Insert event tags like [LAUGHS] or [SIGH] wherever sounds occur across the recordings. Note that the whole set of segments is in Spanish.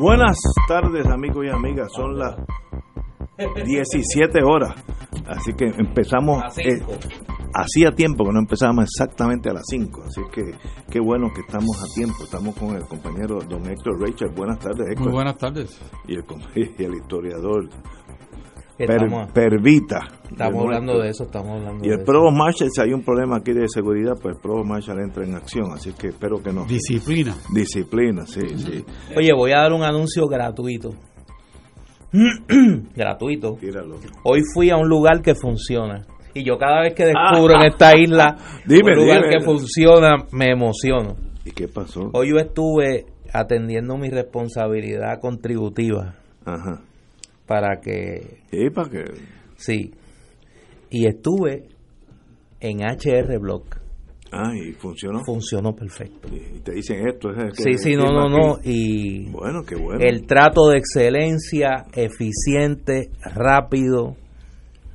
Buenas tardes amigos y amigas, son las 17 horas, así que empezamos, eh, hacía tiempo que no empezábamos exactamente a las 5, así que qué bueno que estamos a tiempo, estamos con el compañero don Héctor Rachel, buenas tardes Héctor. Muy buenas tardes. Y el, [LAUGHS] y el historiador Estamos, Pervita. estamos hablando de eso, estamos hablando Y el Provost Marshall, si hay un problema aquí de seguridad, pues el Provost Marshall entra en acción, así que espero que no. Disciplina. Disciplina, sí, sí. Oye, voy a dar un anuncio gratuito. [CLEARS THROAT] gratuito. Tíralo. Hoy fui a un lugar que funciona. Y yo cada vez que descubro en esta isla [LAUGHS] Dime, un lugar dime. que funciona, me emociono. ¿Y qué pasó? Hoy yo estuve atendiendo mi responsabilidad contributiva Ajá. Para que... ¿Y para qué? Sí. Y estuve en HR Block. Ah, y funcionó. Funcionó perfecto. Y te dicen esto. Es Sí, sí, no, no, no. Y Bueno, qué bueno. el trato de excelencia, eficiente, rápido,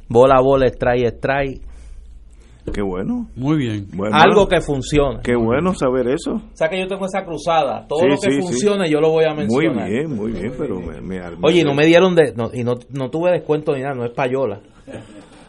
bola a bola, strike, strike, Qué bueno. Muy bien. bueno algo que funciona. Qué bueno saber eso. O sea que yo tengo esa cruzada, todo Sí, lo que sí, sí. funcione yo lo voy a Muy mencionar. bien, muy bien, pero me, me Oye, y no me dieron de, no, y no, no tuve descuento ni nada, no es payola.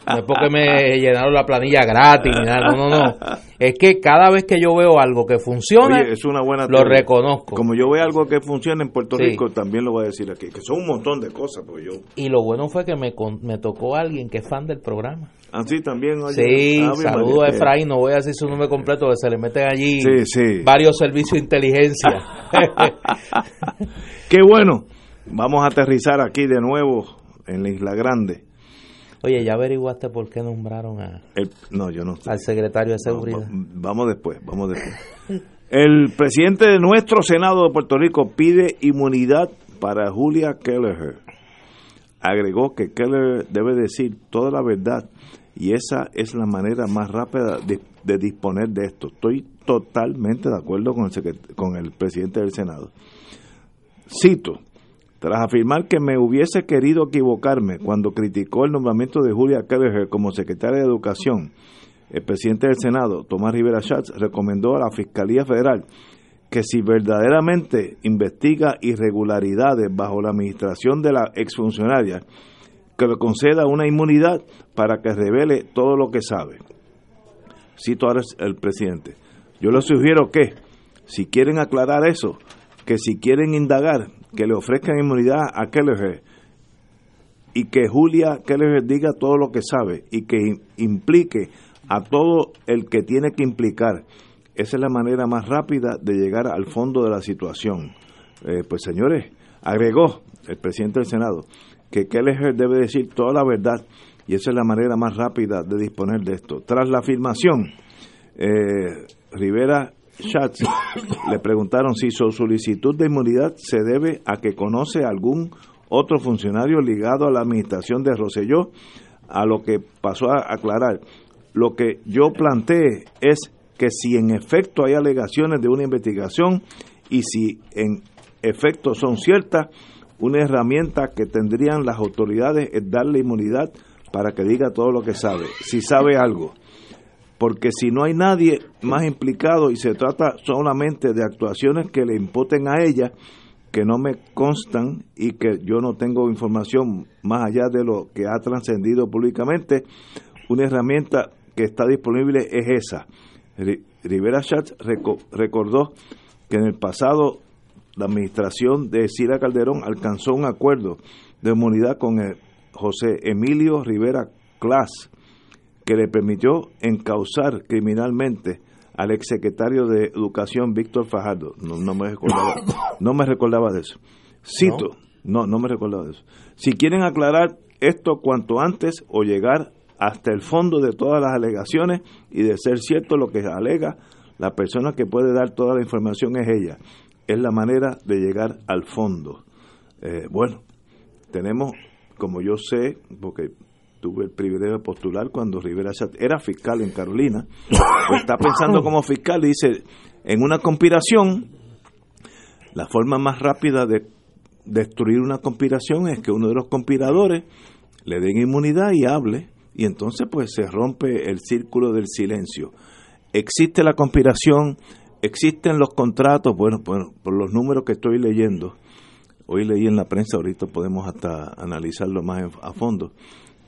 No es porque me llenaron la planilla gratis ni nada, no, no, no. Es que cada vez que yo veo algo que funciona, Oye, es una buena lo teoría. reconozco. Como yo veo algo que funciona en Puerto Sí. Rico, también lo voy a decir aquí. Que son un montón de cosas, pues yo. Y lo bueno fue que me, me tocó alguien que es fan del programa. Así también, oye. Sí, Ave saludo a Efraín, no voy a decir su nombre completo, que se le meten allí Sí, sí. varios servicios de inteligencia. [LAUGHS] Qué bueno. Vamos a aterrizar aquí de nuevo en la Isla Grande. Oye, ¿ya averiguaste por qué nombraron a, El- no, yo no al secretario de seguridad? va- vamos después, vamos después. El presidente de nuestro Senado de Puerto Rico pide inmunidad para Julia Kelleher. Agregó que Keller debe decir toda la verdad y esa es la manera más rápida de, de disponer de esto. Estoy totalmente de acuerdo con el, con el presidente del Senado. Cito, tras afirmar que me hubiese querido equivocarme cuando criticó el nombramiento de Julia Kelleher como secretaria de Educación, el presidente del Senado, Tomás Rivera Schatz, recomendó a la Fiscalía Federal que si verdaderamente investiga irregularidades bajo la administración de la exfuncionaria, que le conceda una inmunidad para que revele todo lo que sabe. Cito ahora el presidente. Yo les sugiero que, si quieren aclarar eso, que si quieren indagar, que le ofrezcan inmunidad a Kelleher y que Julia Kelleher diga todo lo que sabe y que im- implique a todo el que tiene que implicar. Esa es la manera más rápida de llegar al fondo de la situación. Eh, pues señores, agregó el presidente del Senado que Kelleher debe decir toda la verdad y esa es la manera más rápida de disponer de esto. Tras la afirmación, eh, Rivera Le preguntaron si su solicitud de inmunidad se debe a que conoce a algún otro funcionario ligado a la administración de Roselló, a lo que pasó a aclarar. Lo que yo planteé es que si en efecto hay alegaciones de una investigación y si en efecto son ciertas, una herramienta que tendrían las autoridades es darle inmunidad para que diga todo lo que sabe, si sabe algo porque si no hay nadie más implicado y se trata solamente de actuaciones que le imputen a ella, que no me constan y que yo no tengo información más allá de lo que ha trascendido públicamente, una herramienta que está disponible es esa. Ri- Rivera Schatz reco- recordó que en el pasado la administración de Sila Calderón alcanzó un acuerdo de inmunidad con el José Emilio Rivera Clas, que le permitió encauzar criminalmente al exsecretario de Educación Víctor Fajardo. No, no me recordaba, [LAUGHS] no me recordaba de eso. Cito, no, no me recordaba de eso. Si quieren aclarar esto cuanto antes o llegar hasta el fondo de todas las alegaciones y de ser cierto lo que alega, la persona que puede dar toda la información es ella. es la manera de llegar al fondo. Eh, bueno, tenemos, como yo sé, porque tuve el privilegio de postular cuando Rivera era fiscal en Carolina, está pensando como fiscal y dice, en una conspiración, la forma más rápida de destruir una conspiración es que uno de los conspiradores le den inmunidad y hable, y entonces pues se rompe el círculo del silencio. Existe la conspiración, existen los contratos, bueno, bueno, por los números que estoy leyendo, hoy leí en la prensa, ahorita podemos hasta analizarlo más a fondo,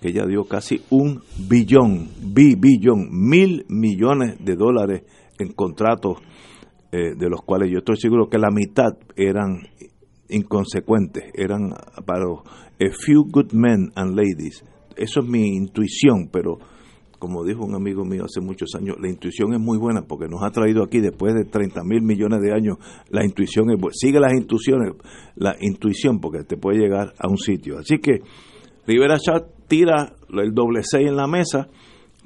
que ella dio casi un billón, bi, billón, mil millones de dólares en contratos, eh, de los cuales yo estoy seguro que la mitad eran inconsecuentes, eran para a few good men and ladies. Eso es mi intuición, pero como dijo un amigo mío hace muchos años, la intuición es muy buena porque nos ha traído aquí después de 30 mil millones de años, la intuición es buena. Sigue las intuiciones, la intuición porque te puede llegar a un sitio. Así que Rivera Chat tira el doble seis en la mesa,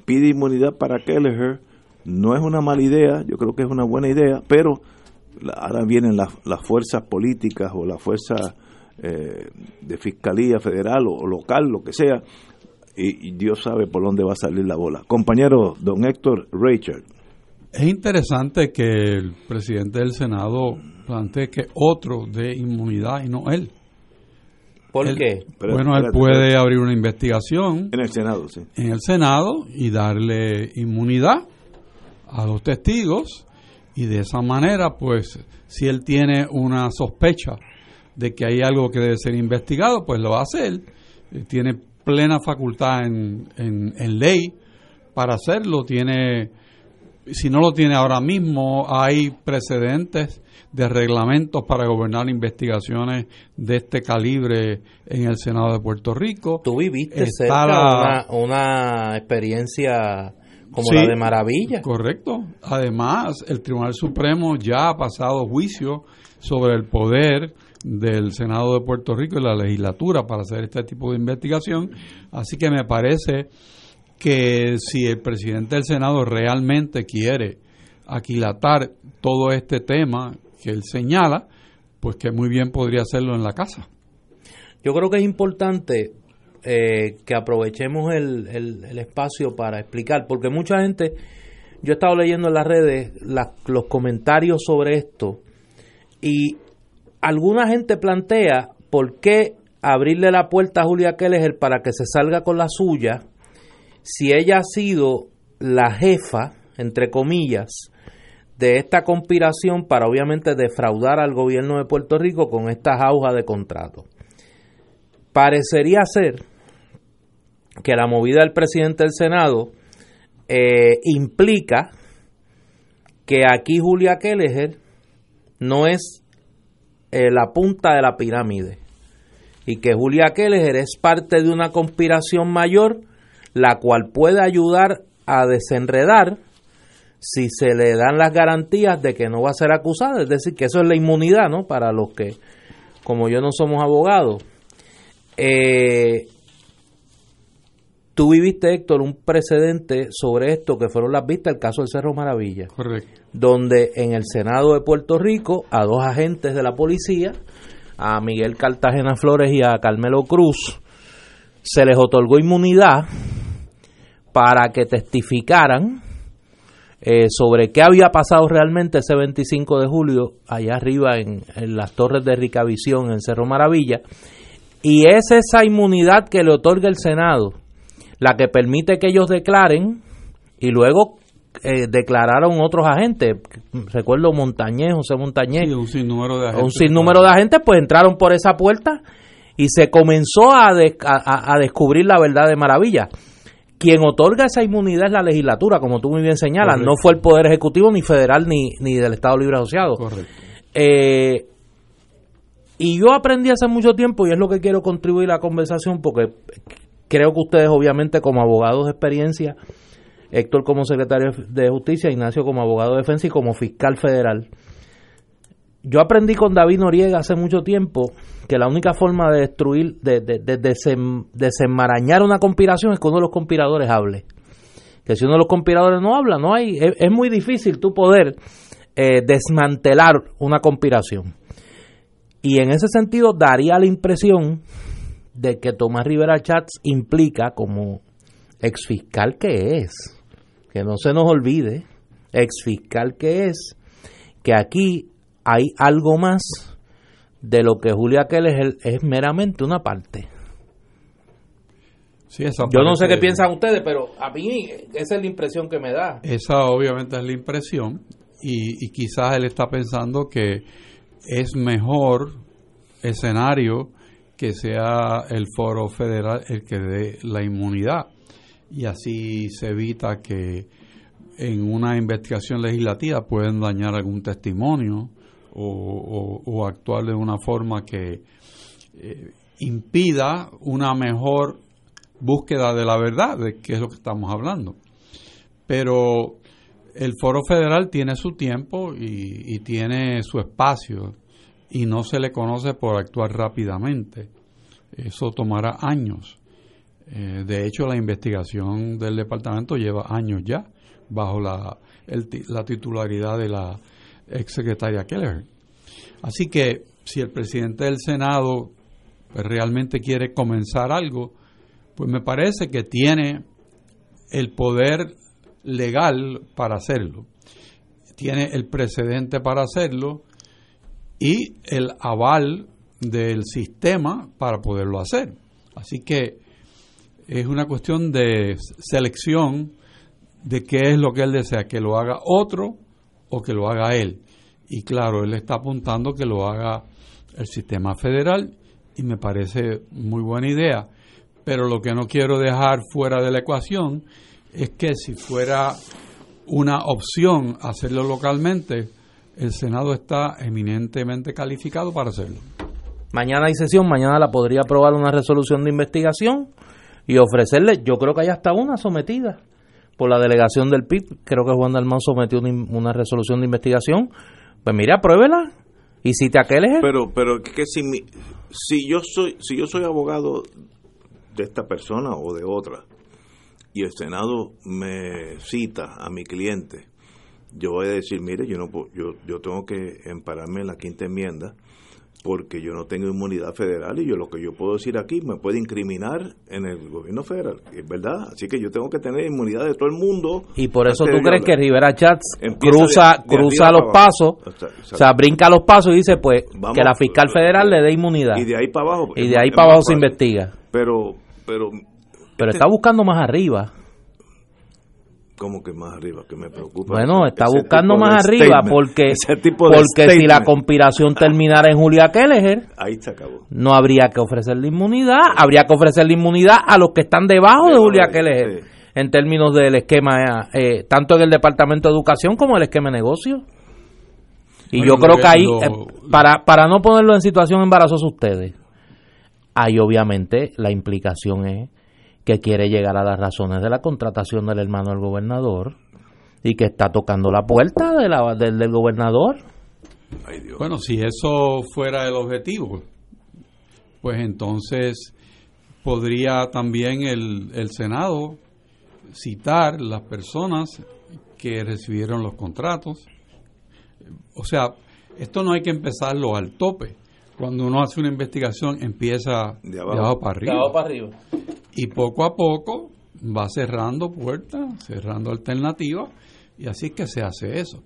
pide inmunidad para Kelleher, no es una mala idea, yo creo que es una buena idea, pero ahora vienen las, fuerzas políticas o las fuerzas eh, de fiscalía federal o, local, lo que sea, y, Dios sabe por dónde va a salir la bola. Compañero don Héctor Richard. Es interesante que el presidente del Senado plantee que otro de inmunidad y no él. ¿Por qué? bueno, él puede abrir una investigación. En el Senado, sí. En el Senado y darle inmunidad a los testigos y de esa manera, pues, si él tiene una sospecha de que hay algo que debe ser investigado, pues lo va a hacer. Eh, tiene plena facultad en, en, ley para hacerlo. Tiene, si no lo tiene ahora mismo, hay precedentes de reglamentos para gobernar investigaciones de este calibre en el Senado de Puerto Rico. Tú viviste cerca una experiencia como la de Maravilla. Correcto. Además, el Tribunal Supremo ya ha pasado juicio sobre el poder del Senado de Puerto Rico y la legislatura para hacer este tipo de investigación. Así que me parece que si el presidente del Senado realmente quiere aquilatar todo este tema que él señala, pues que muy bien podría hacerlo en la casa. Yo creo que es importante eh, que aprovechemos el, el, espacio para explicar, porque mucha gente, yo he estado leyendo en las redes los comentarios sobre esto y alguna gente plantea por qué abrirle la puerta a Julia Keller para que se salga con la suya si ella ha sido la jefa, entre comillas, de esta conspiración para obviamente defraudar al gobierno de Puerto Rico con estas aujas de contrato. Parecería ser que la movida del presidente del Senado eh, implica que aquí Julia Kelleher no es eh, la punta de la pirámide y que Julia Kelleher es parte de una conspiración mayor la cual puede ayudar a desenredar si se le dan las garantías de que no va a ser acusada, es decir, que eso es la inmunidad, ¿no? Para los que, como yo no somos abogados. Eh, Tú viviste, Héctor, un precedente sobre esto que fueron las vistas, el caso del Cerro Maravilla. Correcto. Donde en el Senado de Puerto Rico, a dos agentes de la policía, a Miguel Cartagena Flores y a Carmelo Cruz, se les otorgó inmunidad para que testificaran eh, sobre qué había pasado realmente ese 25 de julio allá arriba en, en las torres de Ricavisión en Cerro Maravilla. Y es esa inmunidad que le otorga el Senado la que permite que ellos declaren y luego eh, declararon otros agentes. Recuerdo Montañez, José Montañez. un sinnúmero de agentes. Un sinnúmero de agentes, pues entraron por esa puerta y se comenzó a, a, descubrir la verdad de maravilla. Quien otorga esa inmunidad es la legislatura, como tú muy bien señalas. No fue el Poder Ejecutivo, ni federal, ni, ni del Estado Libre Asociado. Correcto. Eh, y yo aprendí hace mucho tiempo, y es lo que quiero contribuir a la conversación, porque creo que ustedes, obviamente, como abogados de experiencia, Héctor como secretario de Justicia, Ignacio como abogado de defensa y como fiscal federal. Yo aprendí con David Noriega hace mucho tiempo que la única forma de destruir, de, de, desenmarañar una conspiración es que uno de los conspiradores hable. Que si uno de los conspiradores no habla, no hay, es, muy difícil tú poder eh, desmantelar una conspiración. Y en ese sentido daría la impresión de que Tomás Rivera Chats implica como exfiscal que es, que no se nos olvide, exfiscal que es, que aquí hay algo más de lo que Julia Keller es, es meramente una parte. Yo no sé qué piensan ustedes, pero a mí esa es la impresión que me da. Esa obviamente es la impresión y, y quizás él está pensando que es mejor escenario que sea el foro federal el que dé la inmunidad y así se evita que en una investigación legislativa pueden dañar algún testimonio o, actuar de una forma que eh, impida una mejor búsqueda de la verdad, de qué es lo que estamos hablando. Pero el foro federal tiene su tiempo y, tiene su espacio y no se le conoce por actuar rápidamente. Eso tomará años. Eh, de hecho, la investigación del departamento lleva años ya bajo la, la titularidad de la exsecretaria Keller. Así que si el presidente del Senado pues, realmente quiere comenzar algo, pues me parece que tiene el poder legal para hacerlo. Tiene el precedente para hacerlo y el aval del sistema para poderlo hacer. Así que es una cuestión de selección de qué es lo que él desea, que lo haga otro o que lo haga él. Y claro, él está apuntando que lo haga el sistema federal y me parece muy buena idea. Pero lo que no quiero dejar fuera de la ecuación es que si fuera una opción hacerlo localmente, el Senado está eminentemente calificado para hacerlo. Mañana hay sesión, mañana la podría aprobar una resolución de investigación y ofrecerle, yo creo que hay hasta una sometida por la delegación del PIB, creo que Juan Dalmán sometió una, resolución de investigación, pues mira, pruébela. Y si te aqueles. Pero, pero que si, si yo soy, si yo soy abogado de esta persona o de otra y el Senado me cita a mi cliente, yo voy a decir, mire, yo no yo, yo tengo que empararme en la quinta enmienda porque yo no tengo inmunidad federal y yo lo que yo puedo decir aquí me puede incriminar en el gobierno federal, es verdad, así que yo tengo que tener inmunidad de todo el mundo. Y por eso tú crees que Rivera Chats cruza cruza los pasos, o sea, brinca los pasos y dice pues que la fiscal federal le dé inmunidad. Y de ahí para abajo. Y de ahí para abajo se investiga. Pero pero pero está buscando más arriba como que más arriba, que me preocupa. Bueno, está buscando más arriba porque, [LAUGHS] porque si la conspiración terminara en Julia Kelleher, ahí se acabó. No habría que ofrecerle inmunidad, habría que ofrecerle inmunidad a los que están debajo de, Julia Kelleher en términos del esquema, eh, tanto en el Departamento de Educación como el esquema de negocio. Y yo creo que ahí, eh, para, para no ponerlo en situación embarazosa ustedes, ahí obviamente la implicación es que quiere llegar a las razones de la contratación del hermano del gobernador y que está tocando la puerta de la, del, del gobernador. Bueno, si eso fuera el objetivo, pues entonces podría también el, el Senado citar las personas que recibieron los contratos. O sea, esto no hay que empezarlo al tope. Cuando uno hace una investigación empieza de abajo, para arriba. De abajo para arriba y poco a poco va cerrando puertas, cerrando alternativas, y así es que se hace eso.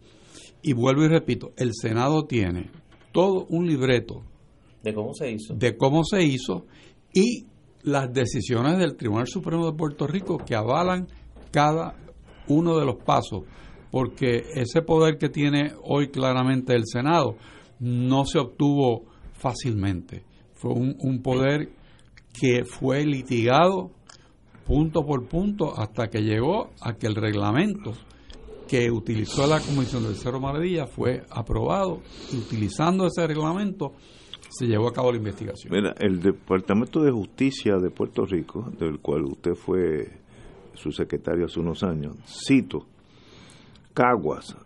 Y vuelvo y repito, el Senado tiene todo un libreto de cómo se hizo, de cómo se hizo y las decisiones del Tribunal Supremo de Puerto Rico que avalan cada uno de los pasos, porque ese poder que tiene hoy claramente el Senado no se obtuvo fácilmente. Fue un, un poder que fue litigado punto por punto hasta que llegó a que el reglamento que utilizó la Comisión del Cerro Maravilla fue aprobado y utilizando ese reglamento se llevó a cabo la investigación. Mira, el Departamento de Justicia de Puerto Rico, del cual usted fue su secretario hace unos años, cito, Caguas,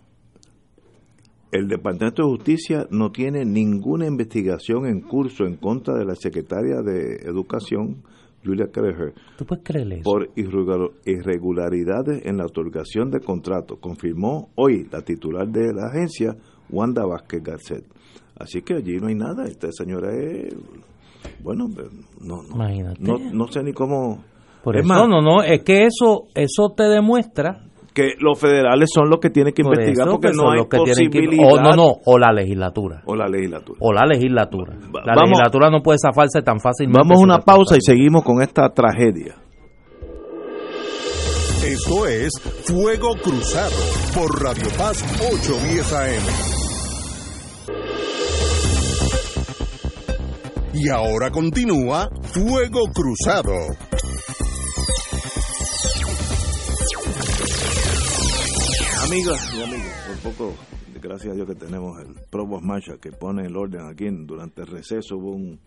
el Departamento de Justicia no tiene ninguna investigación en curso en contra de la secretaria de Educación Julia Kelleher, ¿Tú puedes creerle eso? por irregular- irregularidades en la otorgación de contrato, confirmó hoy la titular de la agencia, Wanda Vázquez Garcet. Así que allí no hay nada, esta señora es, bueno, no, no, no, no sé ni cómo... Por es eso, más, no, no, es que eso, eso te demuestra que los federales son los que tienen que por investigar eso porque que no hay que que- posibilidad o no, no, o la legislatura. o la legislatura. O la legislatura. Va- La vamos- legislatura no puede zafarse tan fácilmente. Vamos a una pausa y seguimos con esta tragedia. Esto es Fuego Cruzado por Radio Paz 810 AM. Y ahora continúa Fuego Cruzado. Amigas y amigos, por poco, gracias a Dios que tenemos el Provost Marshall que pone el orden aquí. Durante el receso hubo un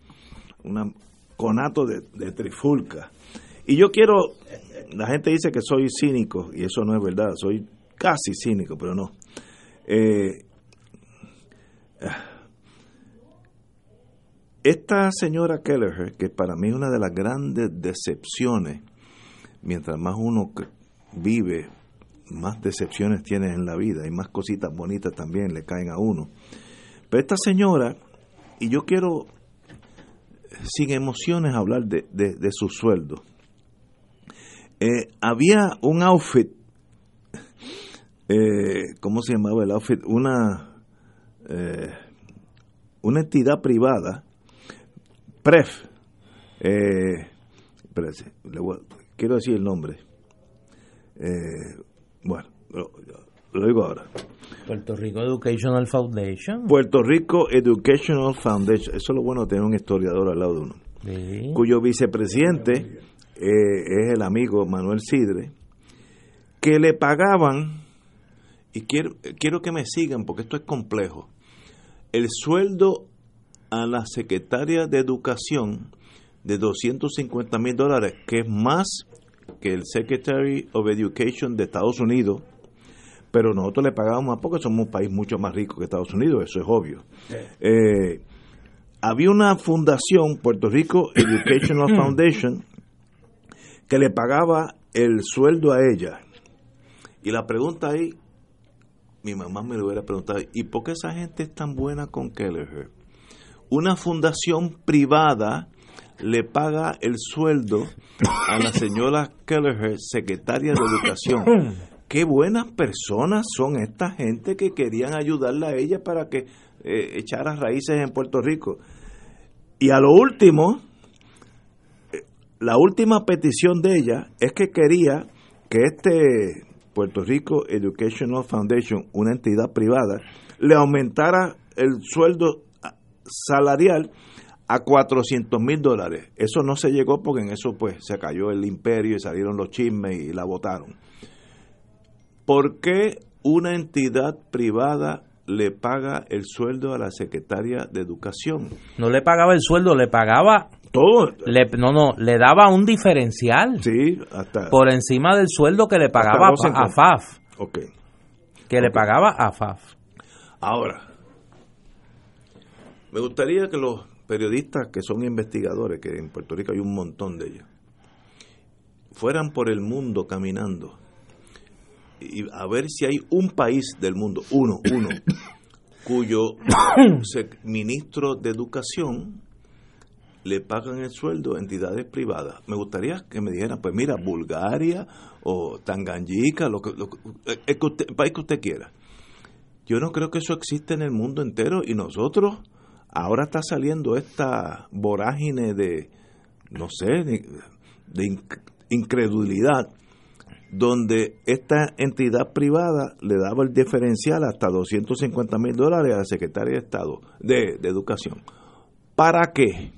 una conato de, trifulca. Y yo quiero, la gente dice que soy cínico, y eso no es verdad, soy casi cínico, pero no. Eh, esta señora Kelleher, que para mí es una de las grandes decepciones, mientras más uno vive, más decepciones tiene en la vida y más cositas bonitas también le caen a uno. Pero esta señora, y yo quiero sin emociones hablar de, de- su sueldo. Eh, había un outfit, eh, ¿cómo se llamaba el outfit? Una, eh, una entidad privada, PREF, eh, espérese, le voy quiero decir el nombre. Bueno, lo, lo digo ahora. Puerto Rico Educational Foundation. Puerto Rico Educational Foundation, eso es lo bueno de tener un historiador al lado de uno. Sí. cuyo vicepresidente eh, es el amigo Manuel Sidre, que le pagaban, y quiero, quiero que me sigan porque esto es complejo, el sueldo a la secretaria de Educación de 250 mil dólares, que es más que el Secretary of Education de Estados Unidos, pero nosotros le pagamos más porque somos un país mucho más rico que Estados Unidos, eso es obvio. Eh, había una fundación, Puerto Rico Educational [CLEARS THROAT] Foundation, que le pagaba el sueldo a ella. Y la pregunta ahí, mi mamá me lo hubiera preguntado, ¿y por qué esa gente es tan buena con Kelleher? Una fundación privada le paga el sueldo a la señora Kelleher, secretaria de Educación. [COUGHS] Qué buenas personas son esta gente que querían ayudarla a ella para que eh, echara raíces en Puerto Rico. Y a lo último, eh, la última petición de ella es que quería que este Puerto Rico Educational Foundation, una entidad privada, le aumentara el sueldo ah, salarial a 400 mil dólares. Eso no se llegó porque en eso pues se cayó el imperio y salieron los chismes y la votaron. ¿Por qué una entidad privada le paga el sueldo a la secretaria de Educación? No le pagaba el sueldo, le pagaba, Todo. le, no, no, le daba un diferencial Sí, hasta. por encima del sueldo que le pagaba a, a 2.50. FAF, Ok. que le pagaba a FAF. Ahora, me gustaría que los periodistas que son investigadores, que en Puerto Rico hay un montón de ellos, fueran por el mundo caminando y a ver si hay un país del mundo, uno, uno, [COUGHS] cuyo ministro de educación le pagan el sueldo a entidades privadas. Me gustaría que me dijeran, pues mira, Bulgaria o Tanganyika, lo que, lo que- el que usted- el país que usted quiera. Yo no creo que eso existe en el mundo entero y nosotros ahora está saliendo esta vorágine de, no sé, de, de inc- incredulidad, donde esta entidad privada le daba el diferencial hasta 250 mil dólares a la Secretaria de Estado de, de Educación. ¿Para qué?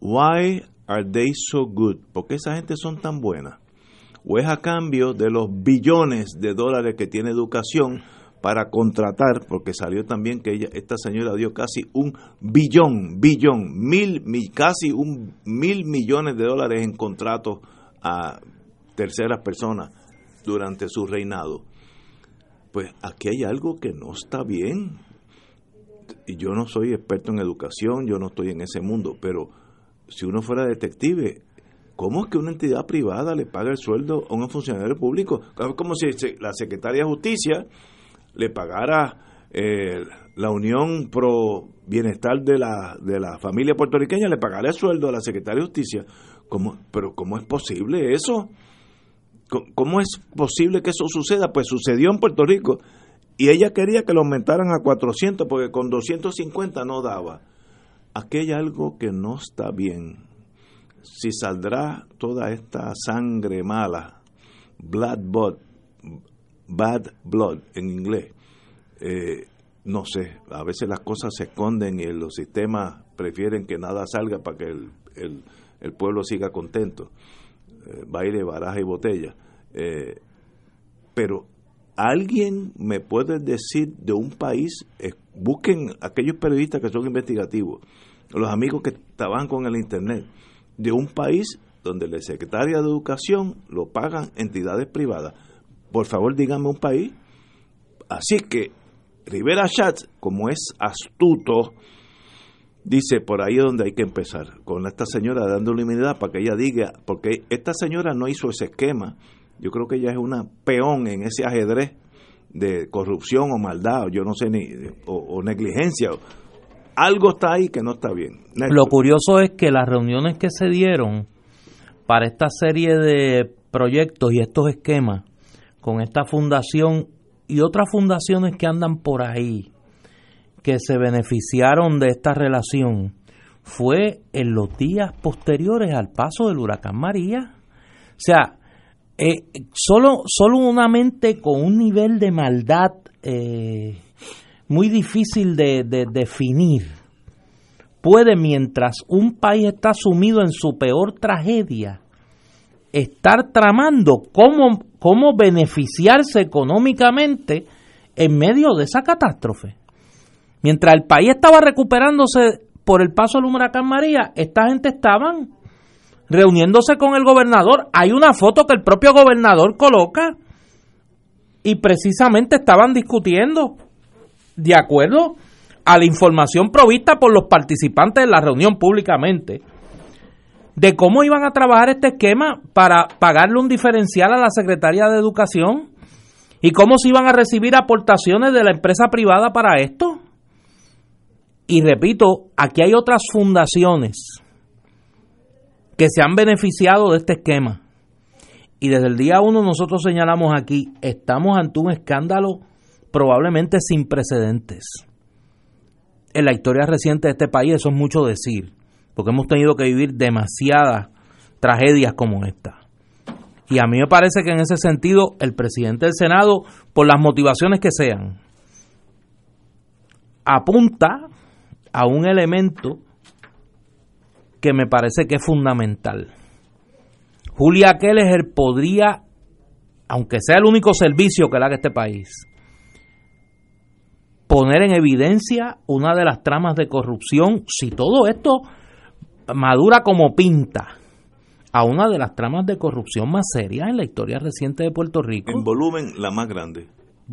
Why are they so good? ¿Por qué esa gente son tan buenas? ¿O es a cambio de los billones de dólares que tiene educación para contratar? Porque salió también que ella, esta señora dio casi un billón, billón, mil, mi- casi un mil millones de dólares en contratos a terceras personas durante su reinado. Pues aquí hay algo que no está bien. Y yo no soy experto en educación, yo no estoy en ese mundo, pero si uno fuera detective, ¿cómo es que una entidad privada le paga el sueldo a un funcionario público? Es como si la Secretaría de Justicia le pagara eh, la Unión Pro Bienestar de la, de la familia puertorriqueña, le pagara el sueldo a la Secretaría de Justicia. ¿Cómo, pero ¿cómo es posible eso? ¿Cómo es posible que eso suceda? Pues sucedió en Puerto Rico y ella quería que lo aumentaran a 400 porque con 250 no daba. Aquí hay algo que no está bien. Si saldrá toda esta sangre mala, blood, blood bad blood en inglés, eh, no sé, a veces las cosas se esconden y los sistemas prefieren que nada salga para que el, el, pueblo siga contento. Eh, baile, baraja y botella. Eh, pero alguien me puede decir de un país, busquen aquellos periodistas que son investigativos, los amigos que trabajan con el Internet, de un país donde la secretaria de Educación lo pagan entidades privadas. Por favor, díganme un país. Así que Rivera Schatz, como es astuto, dice por ahí es donde hay que empezar, con esta señora dando unidad para que ella diga, porque esta señora no hizo ese esquema, yo creo que ella es una peón en ese ajedrez de corrupción o maldad, o yo no sé, ni, o, negligencia. Algo está ahí que no está bien. Lo curioso es que las reuniones que se dieron para esta serie de proyectos y estos esquemas con esta fundación y otras fundaciones que andan por ahí que se beneficiaron de esta relación fue en los días posteriores al paso del huracán María. O sea, eh, solo, solo una mente con un nivel de maldad eh, muy difícil de, definir puede, mientras un país está sumido en su peor tragedia, estar tramando cómo, cómo beneficiarse económicamente en medio de esa catástrofe. Mientras el país estaba recuperándose por el paso del huracán María, esta gente estaban reuniéndose con el gobernador. Hay una foto que el propio gobernador coloca y precisamente estaban discutiendo de acuerdo a la información provista por los participantes de la reunión públicamente de cómo iban a trabajar este esquema para pagarle un diferencial a la Secretaría de Educación y cómo se iban a recibir aportaciones de la empresa privada para esto. Y repito, aquí hay otras fundaciones que se han beneficiado de este esquema. Y desde el día uno nosotros señalamos aquí, estamos ante un escándalo probablemente sin precedentes. En la historia reciente de este país, eso es mucho decir, porque hemos tenido que vivir demasiadas tragedias como esta. Y a mí me parece que en ese sentido el presidente del Senado, por las motivaciones que sean, apunta a un elemento que me parece que es fundamental. Julia Keller podría, aunque sea el único servicio que le haga este país, poner en evidencia una de las tramas de corrupción, si todo esto madura como pinta, a una de las tramas de corrupción más serias en la historia reciente de Puerto Rico. En volumen, la más grande.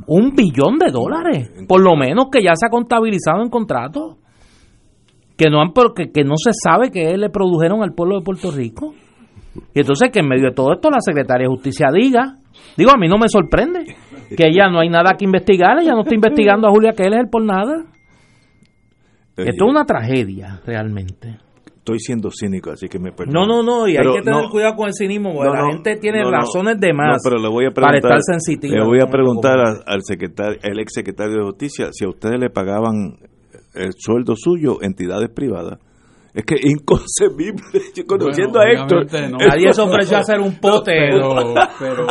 Un billón de dólares, por lo menos que ya se ha contabilizado en contratos que no han porque que no se sabe que le produjeron al pueblo de Puerto Rico. Y entonces que en medio de todo esto la secretaria de Justicia diga, digo, a mí no me sorprende que ella no hay nada que investigar, ella no está investigando a Julia Keller por nada. Esto es una tragedia, realmente. Estoy siendo cínico, así que me perdono. No, no, no, y hay que tener cuidado con el cinismo, porque la gente tiene razones de más pero le voy a para estar sensitiva. Le voy a preguntar al secretario, el ex secretario de Justicia, si a ustedes le pagaban el sueldo suyo entidades privadas. Es que es inconcebible. [LAUGHS] Yo conociendo a Héctor. Nadie se [LAUGHS] ofreció a hacer un pote. pero, pero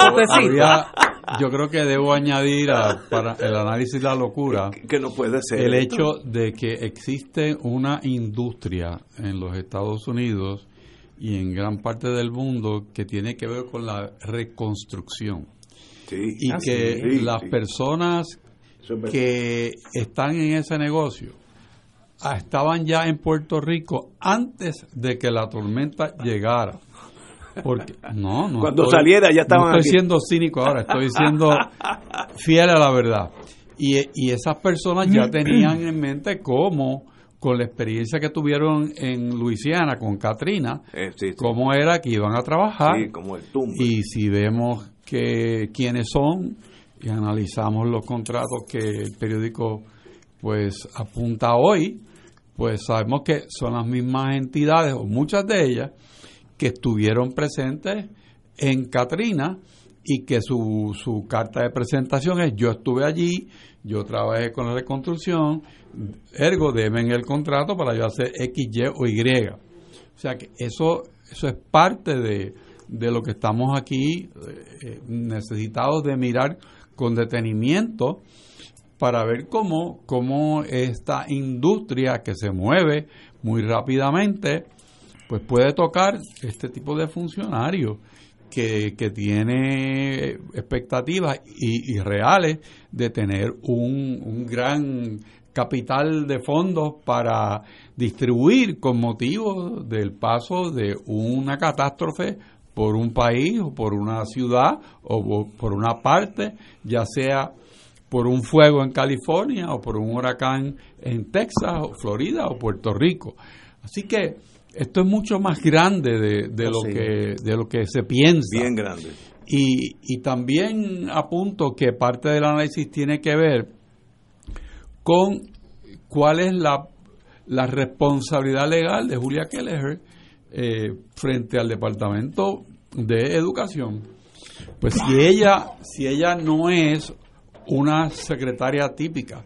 yo creo que debo añadir para el análisis de la locura que, no puede ser el hecho de que existe una industria en los Estados Unidos y en gran parte del mundo que tiene que ver con la reconstrucción. y ah, que las personas que están en ese negocio Ah, estaban ya en Puerto Rico antes de que la tormenta llegara. Porque, no, no. Cuando saliera ya estaban. No estoy siendo cínico ahora, estoy siendo [LAUGHS] fiel a la verdad. Y, y esas personas ya tenían en mente cómo con la experiencia que tuvieron en Luisiana con Katrina, Eh, sí, sí. cómo era que iban a trabajar Sí, como el tumbe. y si vemos que quiénes son y analizamos los contratos que el periódico pues apunta hoy, pues sabemos que son las mismas entidades o muchas de ellas que estuvieron presentes en Katrina y que su, su carta de presentación es yo estuve allí, yo trabajé con la reconstrucción, ergo deben el contrato para yo hacer X, Y o Y. O sea que eso, eso es parte de, de lo que estamos aquí eh, necesitados de mirar con detenimiento para ver cómo, cómo esta industria que se mueve muy rápidamente, pues puede tocar este tipo de funcionarios que, que tiene expectativas y, reales de tener un, un gran capital de fondos para distribuir con motivo del paso de una catástrofe por un país o por una ciudad o por una parte, ya sea por un fuego en California o por un huracán en Texas o Florida o Puerto Rico. Así que esto es mucho más grande de, de lo Sí. que de lo que se piensa. Bien grande. Y, y también apunto que parte del análisis tiene que ver con cuál es la, la responsabilidad legal de Julia Kelleher eh, frente al Departamento de Educación. Pues si ella, si ella no es una secretaria típica,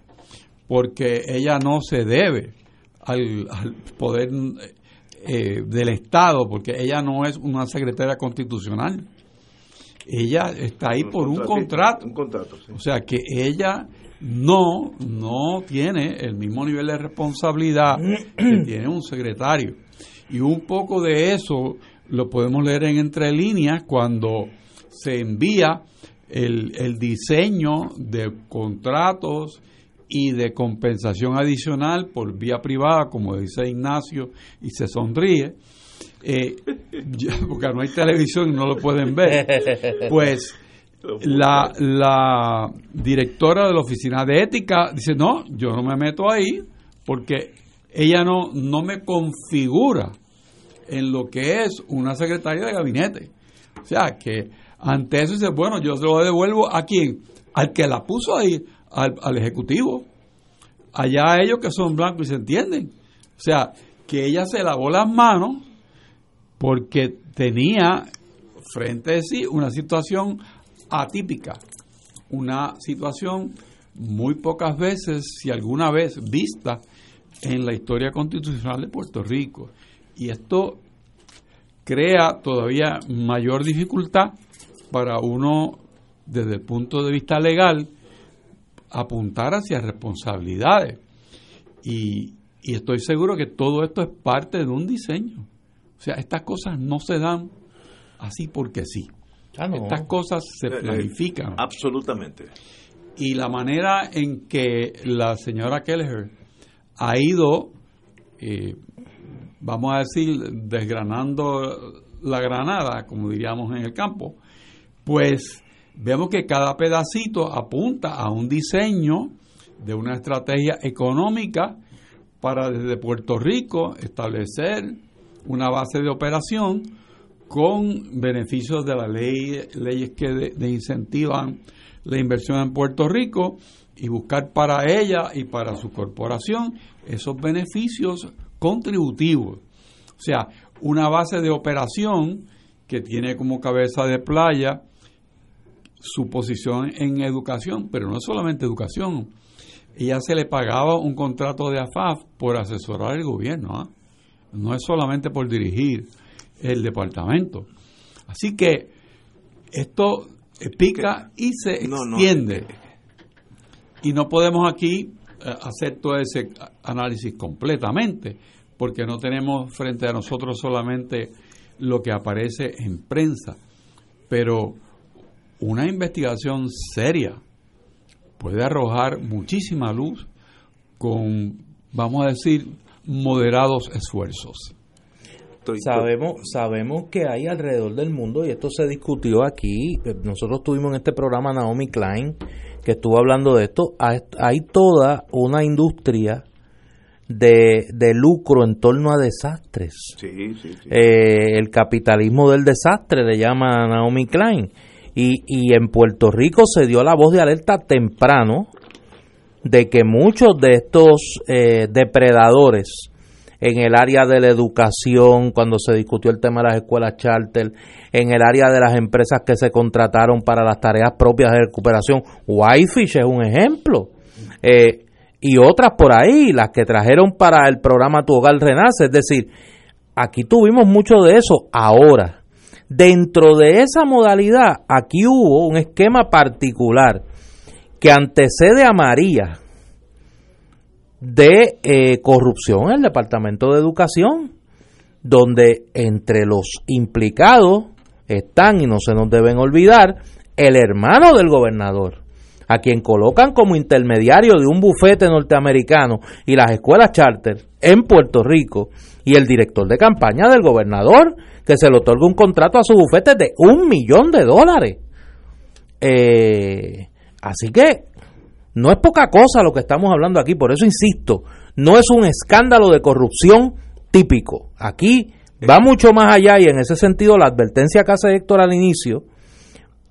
porque ella no se debe al, al poder eh, del Estado, porque ella no es una secretaria constitucional. Ella está ahí por un contrato. Un contrato, sí. O sea que ella no, no tiene el mismo nivel de responsabilidad que [CLEARS THROAT] tiene un secretario. Y un poco de eso lo podemos leer en entre líneas cuando se envía el, el diseño de contratos y de compensación adicional por vía privada, como dice Ignacio, y se sonríe, eh, [LAUGHS] ya, porque no hay televisión y no lo pueden ver, [LAUGHS] pues la, la directora de la oficina de ética dice, no, yo no me meto ahí porque ella no, no me configura en lo que es una secretaria de gabinete. O sea, que ante eso dice, bueno, yo se lo devuelvo a quién? Al que la puso ahí, al, al Ejecutivo. Allá ellos que son blancos y se entienden. O sea, que ella se lavó las manos porque tenía frente de sí una situación atípica, una situación muy pocas veces, si alguna vez, vista en la historia constitucional de Puerto Rico. Y esto crea todavía mayor dificultad para uno, desde el punto de vista legal, apuntar hacia responsabilidades. Y, y estoy seguro que todo esto es parte de un diseño. O sea, estas cosas no se dan así porque sí. Ah, no. Estas cosas se Eh, eh, planifican. Absolutamente. Y la manera en que la señora Kelleher ha ido, eh, vamos a decir, desgranando la granada, como diríamos en el campo, pues vemos que cada pedacito apunta a un diseño de una estrategia económica para desde Puerto Rico establecer una base de operación con beneficios de la ley, leyes que incentivan la inversión en Puerto Rico y buscar para ella y para su corporación esos beneficios contributivos. O sea, una base de operación que tiene como cabeza de playa su posición en educación, pero no solamente educación. Ella se le pagaba un contrato de AFAF por asesorar el gobierno, ¿ah? no es solamente por dirigir el departamento. Así que esto eh, pica y se No, no, extiende. Y no podemos aquí eh, hacer todo ese análisis completamente, porque no tenemos frente a nosotros solamente lo que aparece en prensa, pero una investigación seria puede arrojar muchísima luz con, vamos a decir, moderados esfuerzos. Sabemos, sabemos que hay alrededor del mundo, y esto se discutió aquí, eh, nosotros tuvimos en este programa Naomi Klein, que estuvo hablando de esto, hay, hay toda una industria de, de lucro en torno a desastres. Sí, sí, sí. Eh, el capitalismo del desastre le llama Naomi Klein. Y, y en Puerto Rico se dio la voz de alerta temprano de que muchos de estos eh, depredadores en el área de la educación, cuando se discutió el tema de las escuelas charter, en el área de las empresas que se contrataron para las tareas propias de recuperación, Whitefish es un ejemplo. Eh, y otras por ahí, las que trajeron para el programa Tu Hogar Renace. Es decir, aquí tuvimos mucho de eso. Ahora, dentro de esa modalidad, aquí hubo un esquema particular que antecede a María de eh, corrupción en el Departamento de Educación, donde entre los implicados están, y no se nos deben olvidar, el hermano del gobernador, a quien colocan como intermediario de un bufete norteamericano y las escuelas charter en Puerto Rico, y el director de campaña del gobernador, que se le otorga un contrato a su bufete de un millón de dólares. Eh, así que no es poca cosa lo que estamos hablando aquí, por eso insisto, no es un escándalo de corrupción típico. Aquí va mucho más allá y en ese sentido la advertencia que hace Héctor al inicio,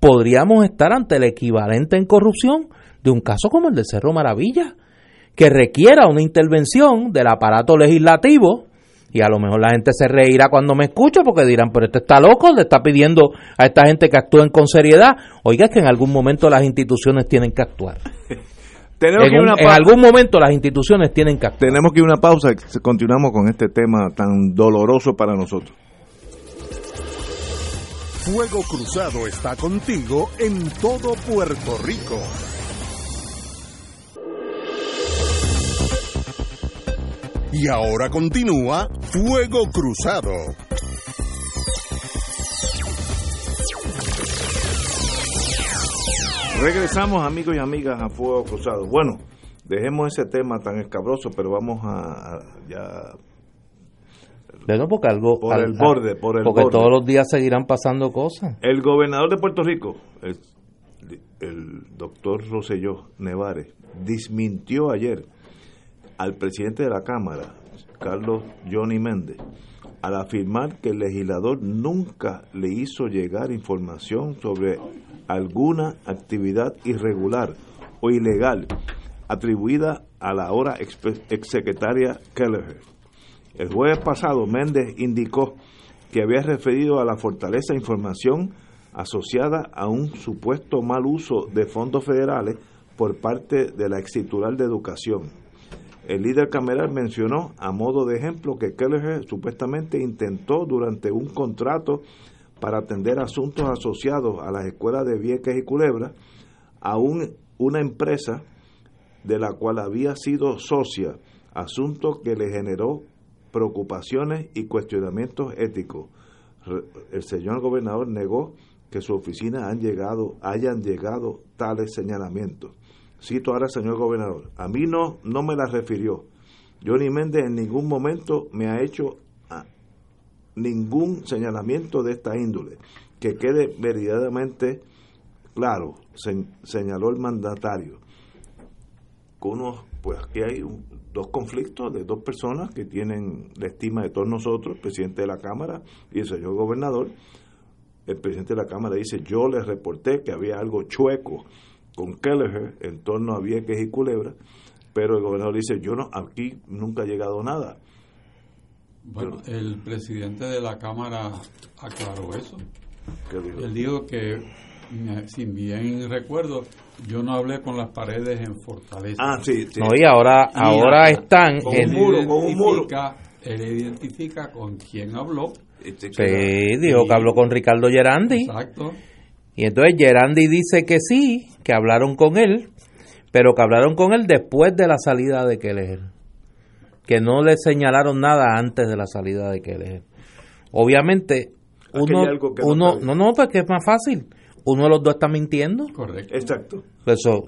podríamos estar ante el equivalente en corrupción de un caso como el de Cerro Maravilla, que requiera una intervención del aparato legislativo y a lo mejor la gente se reirá cuando me escucha porque dirán, pero este está loco, le está pidiendo a esta gente que actúen con seriedad. Oiga, es que en algún momento las instituciones tienen que actuar. [LAUGHS] Tenemos En, que una en algún momento las instituciones tienen que actuar. Tenemos que ir a una pausa continuamos con este tema tan doloroso para nosotros. Fuego Cruzado está contigo en todo Puerto Rico. Y ahora continúa Fuego Cruzado. Regresamos, amigos y amigas, a Fuego Cruzado. Bueno, dejemos ese tema tan escabroso, pero vamos a, ya Bueno, porque algo, Por el borde, por el porque borde. todos los días seguirán pasando cosas. El gobernador de Puerto Rico, el, el doctor Roselló Nevares, desmintió ayer al presidente de la Cámara, Carlos Johnny Méndez, al afirmar que el legislador nunca le hizo llegar información sobre alguna actividad irregular o ilegal atribuida a la ahora exsecretaria Kelleher. El jueves pasado, Méndez indicó que había referido a la fortaleza información asociada a un supuesto mal uso de fondos federales por parte de la ex titular de Educación. El líder cameral mencionó, a modo de ejemplo, que Kelleher supuestamente intentó durante un contrato para atender asuntos asociados a las escuelas de Vieques y Culebra a un- una empresa de la cual había sido socia, asunto que le generó preocupaciones y cuestionamientos éticos. El señor gobernador negó que su oficina han llegado, hayan llegado tales señalamientos. Cito ahora al señor gobernador. A mí no, no me la refirió. Johnny Méndez en ningún momento me ha hecho ah, ningún señalamiento de esta índole. Que quede meridianamente claro, se- señaló el mandatario. Pues aquí hay un- dos conflictos de dos personas que tienen la estima de todos nosotros, el presidente de la Cámara y el señor gobernador. El presidente de la Cámara dice, yo les reporté que había algo chueco con Kelleher en torno a Vieques y Culebra, pero el gobernador dice, yo no, aquí nunca ha llegado nada. Bueno, el presidente de la Cámara aclaró eso. Él dijo que, si bien recuerdo, yo no hablé con las paredes en Fortaleza. Ah, sí, sí. No, y ahora, Y ahora están con en... un muro, con un muro. identifica- Él identifica con quién habló. Este, Sí, dijo que habló con Ricardo Gerandi. Exacto. Y entonces Gerandi dice que sí, que hablaron con él, pero que hablaron con él después de la salida de Kelleher. Que no le señalaron nada antes de la salida de Kelleher. Obviamente, uno, que no uno no, no, porque es más fácil. Uno de los dos está mintiendo. Correcto. Exacto. Eso,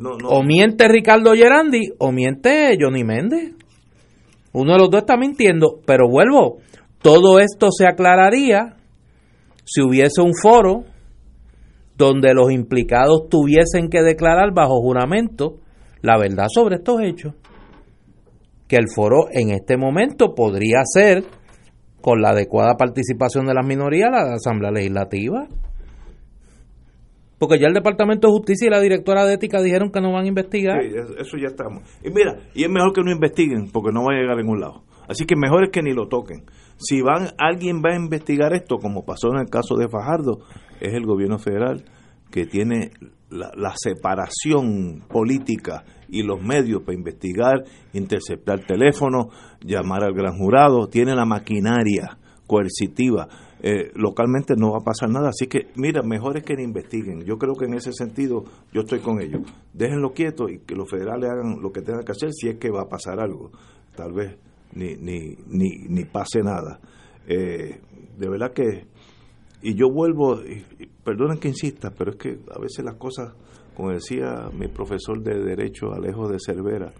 No, no. o miente Ricardo Gerandi o miente Johnny Méndez. Uno de los dos está mintiendo, pero vuelvo, todo esto se aclararía si hubiese un foro donde los implicados tuviesen que declarar bajo juramento la verdad sobre estos hechos. que el foro en este momento podría ser, con la adecuada participación de las minorías, la Asamblea Legislativa. Porque ya el Departamento de Justicia y la directora de Ética dijeron que no van a investigar. Sí, eso ya estamos. Y mira, y es mejor que no investiguen porque no va a llegar a ningún lado. Así que mejor es que ni lo toquen. Si van alguien va a investigar esto, como pasó en el caso de Fajardo, es el gobierno federal que tiene la, la separación política y los medios para investigar, interceptar teléfonos, llamar al gran jurado, tiene la maquinaria coercitiva eh, localmente no va a pasar nada. Así que, mira, mejor es que ni investiguen. Yo creo que en ese sentido yo estoy con ellos. Déjenlo quieto y que los federales hagan lo que tengan que hacer si es que va a pasar algo. Tal vez ni, ni, ni, ni pase nada. Eh, de verdad que, y yo vuelvo, y, perdonen que insista, pero es que a veces las cosas, como decía mi profesor de Derecho, Alejo de Cervera,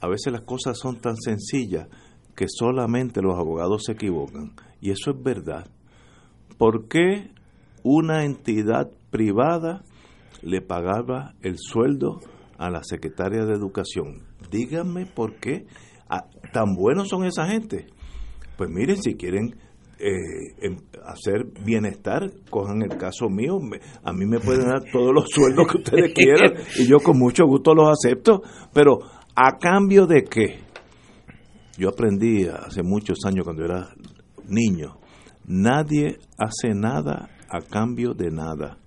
a veces las cosas son tan sencillas que solamente los abogados se equivocan. Y eso es verdad. ¿Por qué una entidad privada le pagaba el sueldo a la secretaria de Educación? Díganme por qué ah, tan buenos son esa gente. Pues miren, si quieren eh, em, hacer bienestar, cojan el caso mío, a mí me pueden dar todos los sueldos que ustedes [LAUGHS] quieran y yo con mucho gusto los acepto, pero ¿a cambio de qué? Yo aprendí hace muchos años cuando era niño, nadie hace nada a cambio de nada.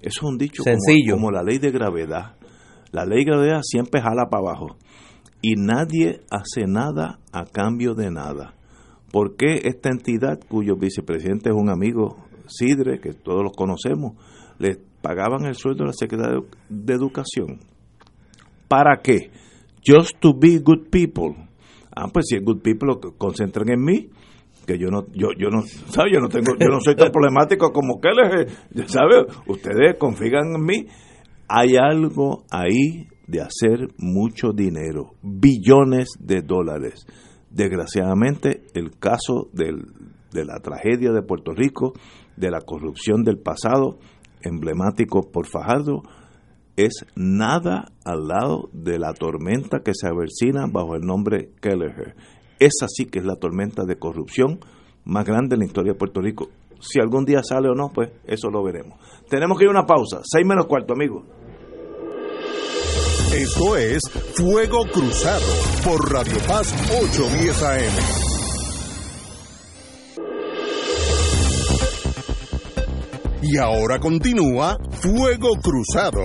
Eso es un dicho Sencillo. Como, la ley de gravedad. La ley de gravedad siempre jala para abajo. Y nadie hace nada a cambio de nada. ¿Por qué esta entidad, cuyo vicepresidente es un amigo, Sidre, que todos los conocemos, le pagaban el sueldo a la Secretaría de Educación? ¿Para qué? Just to be good people Ah, pues si es good people, lo concentren en mí, que yo no, yo, yo no, ¿sabe? Yo no tengo, yo no soy tan [LAUGHS] problemático como que les, ¿sabe? Ustedes confían en mí. Hay algo ahí de hacer mucho dinero, billones de dólares. Desgraciadamente, el caso del, de la tragedia de Puerto Rico, de la corrupción del pasado, emblemático por Fajardo, es nada al lado de la tormenta que se avecina bajo el nombre Kelleher. Esa sí que es la tormenta de corrupción más grande en la historia de Puerto Rico. Si algún día sale o no, pues eso lo veremos. Tenemos que ir a una pausa. Seis menos cuarto, amigo. Esto es Fuego Cruzado por Radio Paz 810 AM. Y ahora continúa Fuego Cruzado.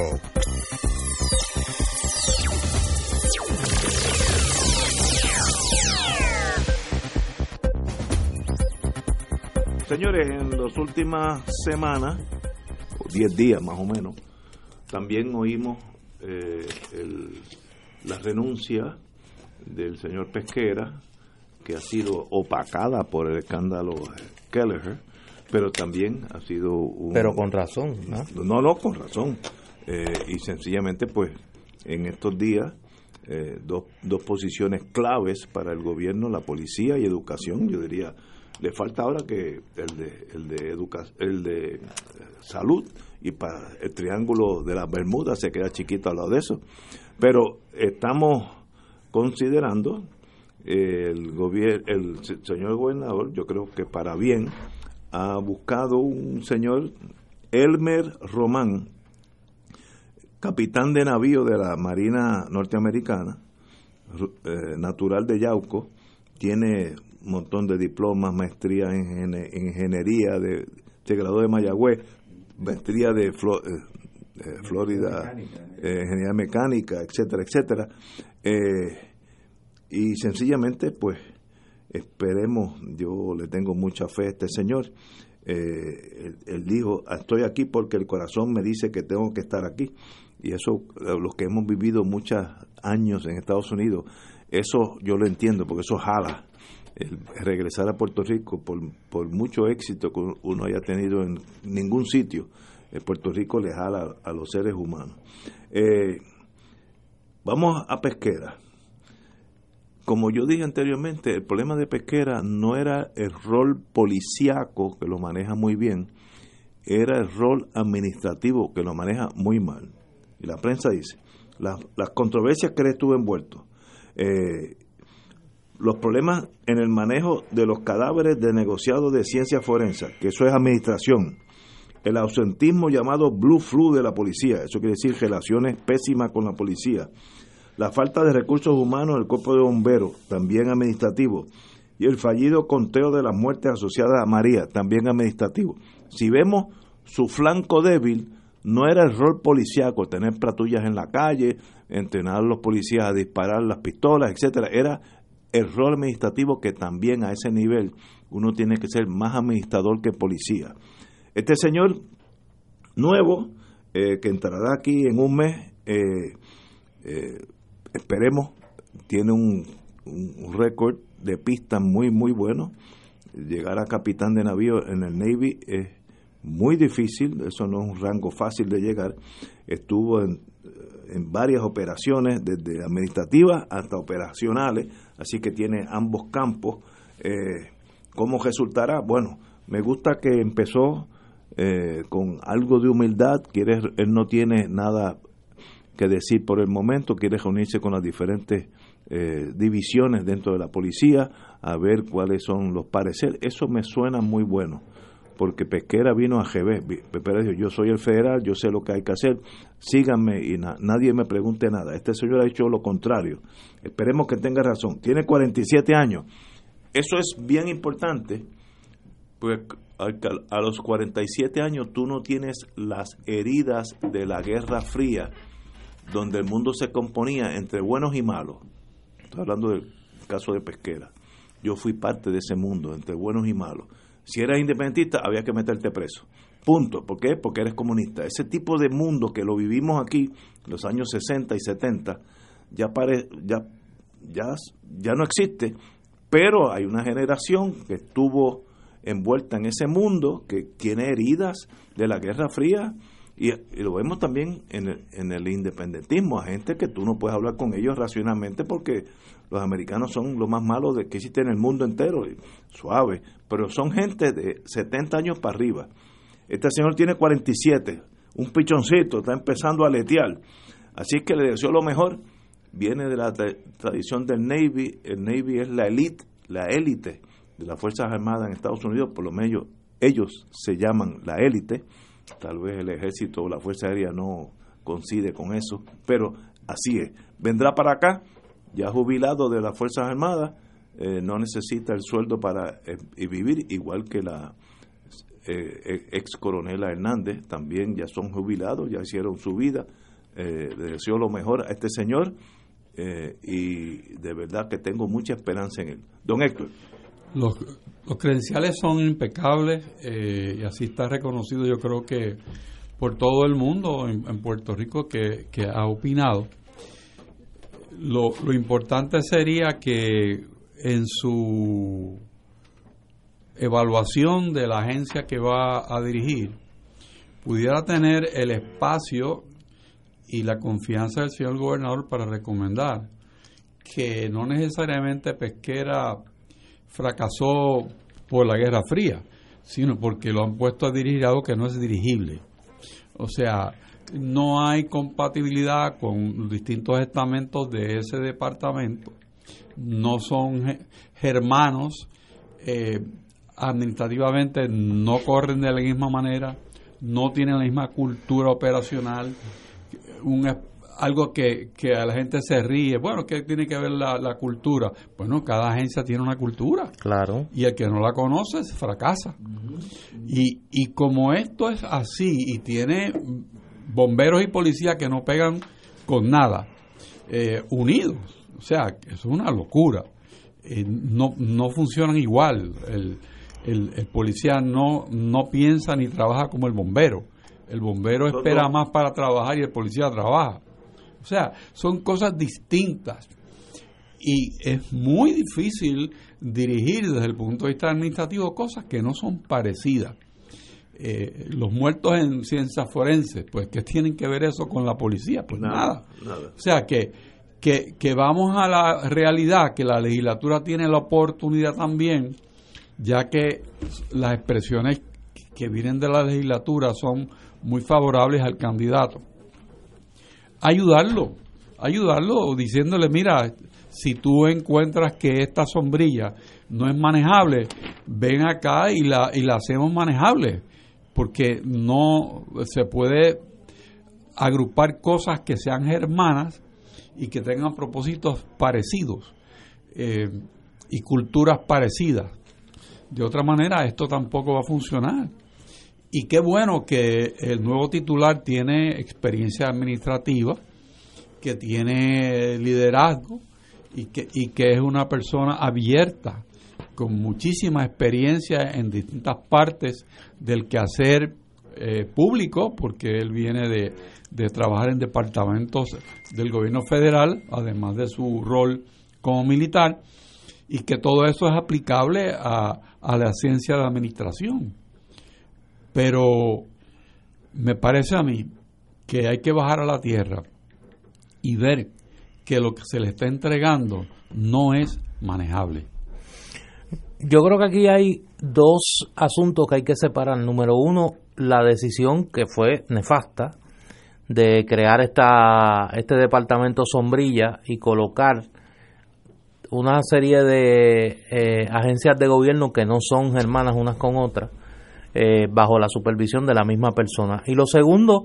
Señores, en las últimas semanas, o 10 días más o menos, también oímos eh, la renuncia del señor Pesquera, que ha sido opacada por el escándalo Kelleher, pero también ha sido un... Pero con razón, ¿no? No, no, con razón. Eh, y sencillamente, pues, en estos días, eh, dos, dos posiciones claves para el gobierno, la policía y educación, yo diría, le falta ahora que el de, el de, el de eh, salud y para el triángulo de las Bermudas se queda chiquito al lado de eso. Pero estamos considerando el gobierno, el señor gobernador, yo creo que para bien, ha buscado un señor, Elmer Román, capitán de navío de la Marina norteamericana, eh, natural de Yauco, tiene un montón de diplomas, maestría en, ingeniería, de, se graduó de Mayagüez, maestría de eh, Florida, eh, ingeniería mecánica, etcétera, etcétera. y sencillamente, pues, Esperemos, yo le tengo mucha fe a este señor. Eh, él, dijo, estoy aquí porque el corazón me dice que tengo que estar aquí. Y eso, eh, los que hemos vivido muchos años en Estados Unidos, eso yo lo entiendo, porque eso jala. El regresar a Puerto Rico, por, por mucho éxito que uno haya tenido en ningún sitio, eh, Puerto Rico le jala a los seres humanos. vamos a pesquera como yo dije anteriormente, el problema de Pesquera no era el rol policíaco, que lo maneja muy bien, era el rol administrativo, que lo maneja muy mal. Y la prensa dice, las, controversias que él estuvo envuelto, eh, los problemas en el manejo de los cadáveres de negociados de ciencia forense, que eso es administración, el ausentismo llamado blue flu de la policía, eso quiere decir relaciones pésimas con la policía, la falta de recursos humanos del cuerpo de bomberos, también administrativo, y el fallido conteo de las muertes asociadas a María, también administrativo. Si vemos su flanco débil, no era el rol policíaco, tener patrullas en la calle, entrenar a los policías a disparar las pistolas, etcétera, era el rol administrativo que también a ese nivel uno tiene que ser más administrador que policía. Este señor nuevo, eh, que entrará aquí en un mes, eh, eh, esperemos, tiene un, un récord de pista muy, muy bueno. Llegar a capitán de navío en el Navy es muy difícil, eso no es un rango fácil de llegar. Estuvo en, en varias operaciones, desde administrativas hasta operacionales, así que tiene ambos campos. Eh, ¿Cómo resultará? Bueno, me gusta que empezó eh, con algo de humildad, quiere, él no tiene nada que decir por el momento, quiere reunirse con las diferentes eh, divisiones dentro de la policía a ver cuáles son los pareceres. Eso me suena muy bueno porque Pesquera vino a GB. Pesquera dijo, yo soy el federal, yo sé lo que hay que hacer, síganme y nadie me pregunte nada. Este señor ha hecho lo contrario. Esperemos que tenga razón. Tiene 47 años. Eso es bien importante, pues a los 47 años tú no tienes las heridas de la Guerra Fría, donde el mundo se componía entre buenos y malos. Estoy hablando del caso de Pesquera. Yo fui parte de ese mundo, entre buenos y malos si eras independentista, había que meterte preso. Punto. ¿Por qué? Porque eres comunista. Ese tipo de mundo que lo vivimos aquí, los años 60 y 70, ya, pare, ya, ya, ya no existe, pero hay una generación que estuvo envuelta en ese mundo, que tiene heridas de la Guerra Fría, y, lo vemos también en el, en el independentismo, a gente que tú no puedes hablar con ellos racionalmente porque los americanos son lo más malo de que existe en el mundo entero, suave, pero son gente de 70 años para arriba. Este señor tiene 47, un pichoncito, está empezando a letear. Así que le deseo lo mejor. Viene de la tradición del Navy. El Navy es la élite, la élite de las Fuerzas Armadas en Estados Unidos, por lo menos ellos se llaman la élite Tal vez el ejército o la Fuerza Aérea no coincide con eso, pero así es. Vendrá para acá, ya jubilado de las Fuerzas Armadas, eh, no necesita el sueldo para eh, vivir, igual que la eh, ex coronela Hernández, también ya son jubilados, ya hicieron su vida. le deseo lo mejor a este señor y de verdad que tengo mucha esperanza en él. Don Héctor. Los, credenciales son impecables eh, y así está reconocido yo creo que por todo el mundo en, Puerto Rico que, ha opinado. Lo, lo importante sería que en su evaluación de la agencia que va a dirigir pudiera tener el espacio y la confianza del señor gobernador para recomendar que no necesariamente Pesquera fracasó por la Guerra Fría, sino porque lo han puesto a dirigir algo que no es dirigible. O sea, no hay compatibilidad con los distintos estamentos de ese departamento, no son hermanos, eh, administrativamente no corren de la misma manera, no tienen la misma cultura operacional, un, algo que, que, a la gente se ríe. Bueno, ¿qué tiene que ver la, cultura? Bueno, cada agencia tiene una cultura. Claro. Y el que no la conoce fracasa. y, y como esto es así y tiene bomberos y policías que no pegan con nada, eh, unidos, o sea, es una locura. Eh, no, no funcionan igual. El, el, el, policía no, no piensa ni trabaja como el bombero. El bombero espera más para trabajar y el policía trabaja. O sea, son cosas distintas. Y es muy difícil dirigir desde el punto de vista administrativo cosas que no son parecidas. Eh, los muertos en ciencias forenses, pues, ¿qué tienen que ver eso con la policía? Pues nada. O sea, que, que, que vamos a la realidad, que la legislatura tiene la oportunidad también, ya que las expresiones que vienen de la legislatura son muy favorables al candidato ayudarlo, ayudarlo diciéndole, mira, si tú encuentras que esta sombrilla no es manejable, ven acá y la, y la hacemos manejable, porque no se puede agrupar cosas que sean hermanas y que tengan propósitos parecidos eh, y culturas parecidas. De otra manera, esto tampoco va a funcionar. Y qué bueno que el nuevo titular tiene experiencia administrativa, que tiene liderazgo y que, y que es una persona abierta, con muchísima experiencia en distintas partes del quehacer eh, público, porque él viene de, de trabajar en departamentos del gobierno federal, además de su rol como militar, y que todo eso es aplicable a, a la ciencia de administración. Pero me parece a mí que hay que bajar a la tierra y ver que lo que se le está entregando no es manejable. Yo creo que aquí hay dos asuntos que hay que separar. Número uno, la decisión que fue nefasta de crear esta, este departamento sombrilla y colocar una serie de eh, agencias de gobierno que no son hermanas unas con otras eh, bajo la supervisión de la misma persona. Y lo segundo,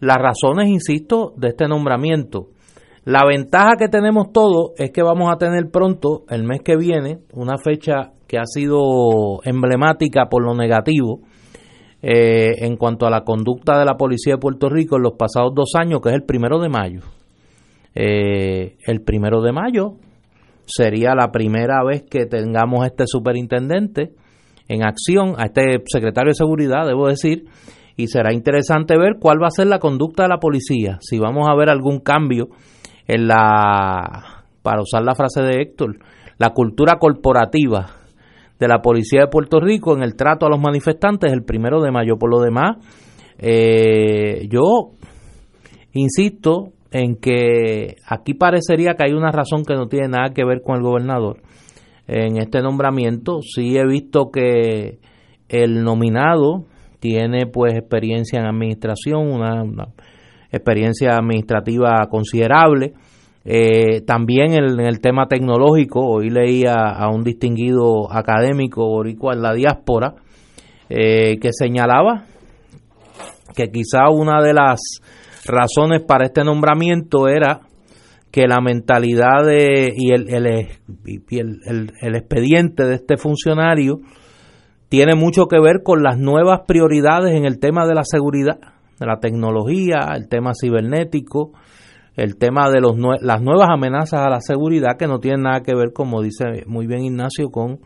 las razones, insisto, de este nombramiento. La ventaja que tenemos todos es que vamos a tener pronto, el mes que viene, una fecha que ha sido emblemática por lo negativo, eh, en cuanto a la conducta de la policía de Puerto Rico en los pasados dos años, que es el primero de mayo. Eh, el primero de mayo sería la primera vez que tengamos este superintendente en acción, a este secretario de seguridad, debo decir, y será interesante ver cuál va a ser la conducta de la policía, si vamos a ver algún cambio en la, para usar la frase de Héctor, la cultura corporativa de la Policía de Puerto Rico en el trato a los manifestantes el primero de mayo. Por lo demás, eh, yo insisto en que aquí parecería que hay una razón que no tiene nada que ver con el gobernador en este nombramiento. Sí he visto que el nominado tiene pues experiencia en administración, una experiencia administrativa considerable eh, también en, el tema tecnológico, hoy leía a un distinguido académico boricua en la diáspora eh, que señalaba que quizá una de las razones para este nombramiento era que la mentalidad de, y, el, el, el, expediente de este funcionario tiene mucho que ver con las nuevas prioridades en el tema de la seguridad, de la tecnología, el tema cibernético, el tema de los las nuevas amenazas a la seguridad que no tienen nada que ver, como dice muy bien Ignacio, con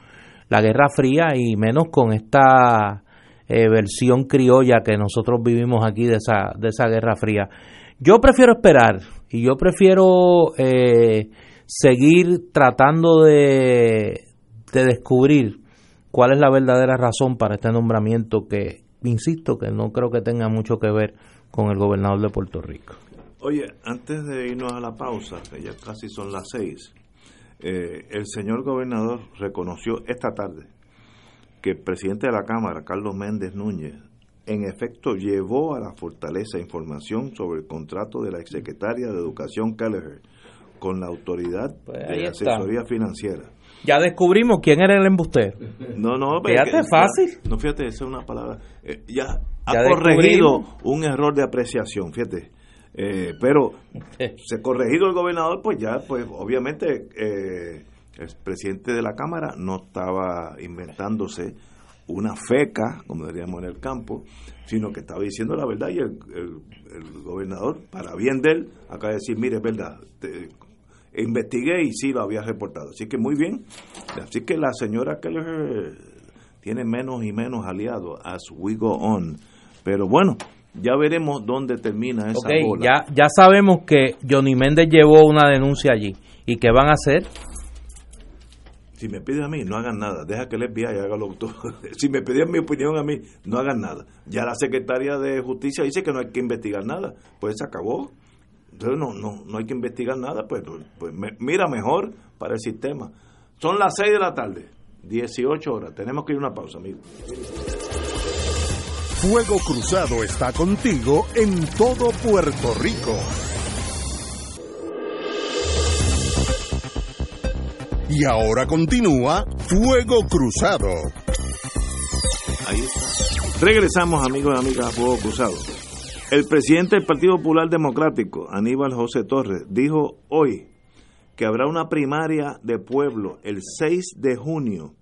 la Guerra Fría y menos con esta eh, versión criolla que nosotros vivimos aquí de esa, de esa Guerra Fría. Yo prefiero esperar y yo prefiero eh, seguir tratando de, de descubrir cuál es la verdadera razón para este nombramiento que, insisto, que no creo que tenga mucho que ver con el gobernador de Puerto Rico. Oye, antes de irnos a la pausa, que ya casi son las seis, eh, el señor gobernador reconoció esta tarde que el presidente de la Cámara, Carlos Méndez Núñez, en efecto llevó a la fortaleza información sobre el contrato de la exsecretaria de Educación Kelleher con la autoridad pues de asesoría financiera. Ya descubrimos quién era el embustero. No, no, fíjate, fácil. No, fíjate, esa es una palabra. Eh, ya, ha corregido un error de apreciación, fíjate. Eh, pero [LAUGHS] se corregido el gobernador, pues ya, pues obviamente eh, el presidente de la Cámara no estaba inventándose una feca, como diríamos en el campo, sino que estaba diciendo la verdad y el, gobernador, para bien de él, acaba de decir, mire, es verdad, investigué y sí lo había reportado. Así que muy bien. Así que la señora Keller tiene menos y menos aliados as we go on. Pero bueno, ya veremos dónde termina esa okay, Ya, ya sabemos que Johnny Méndez llevó una denuncia allí. ¿Y qué van a hacer? Si me piden a mí, no hagan nada. Deja que el FBI haga lo que [LAUGHS] Si me piden mi opinión a mí, no hagan nada. Ya la secretaria de Justicia dice que no hay que investigar nada. Pues se acabó. Entonces no, no, no hay que investigar nada. Pues, pues mira mejor para el sistema. Son las 6 de la tarde, 18 horas. Tenemos que ir a una pausa, amigo. Fuego Cruzado está contigo en todo Puerto Rico. Y ahora continúa Fuego Cruzado. Regresamos, amigos y amigas, a Fuego Cruzado. El presidente del Partido Popular Democrático, Aníbal José Torres, dijo hoy que habrá una primaria de pueblo el 6 de junio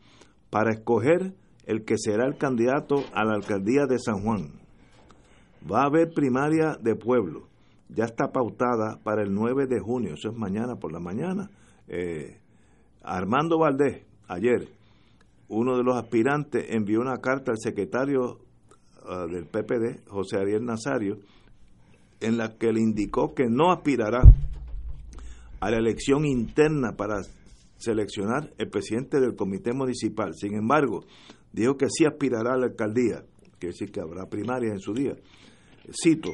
para escoger el que será el candidato a la alcaldía de San Juan. Va a haber primaria de pueblo. Ya está pautada para el 9 de junio, eso es mañana por la mañana. Eh, Armando Valdés, ayer, uno de los aspirantes, envió una carta al secretario ah, del PPD, José Ariel Nazario, en la que le indicó que no aspirará a la elección interna para seleccionar el presidente del comité municipal. Sin embargo, dijo que sí aspirará a la alcaldía, quiere decir que habrá primarias en su día. Cito,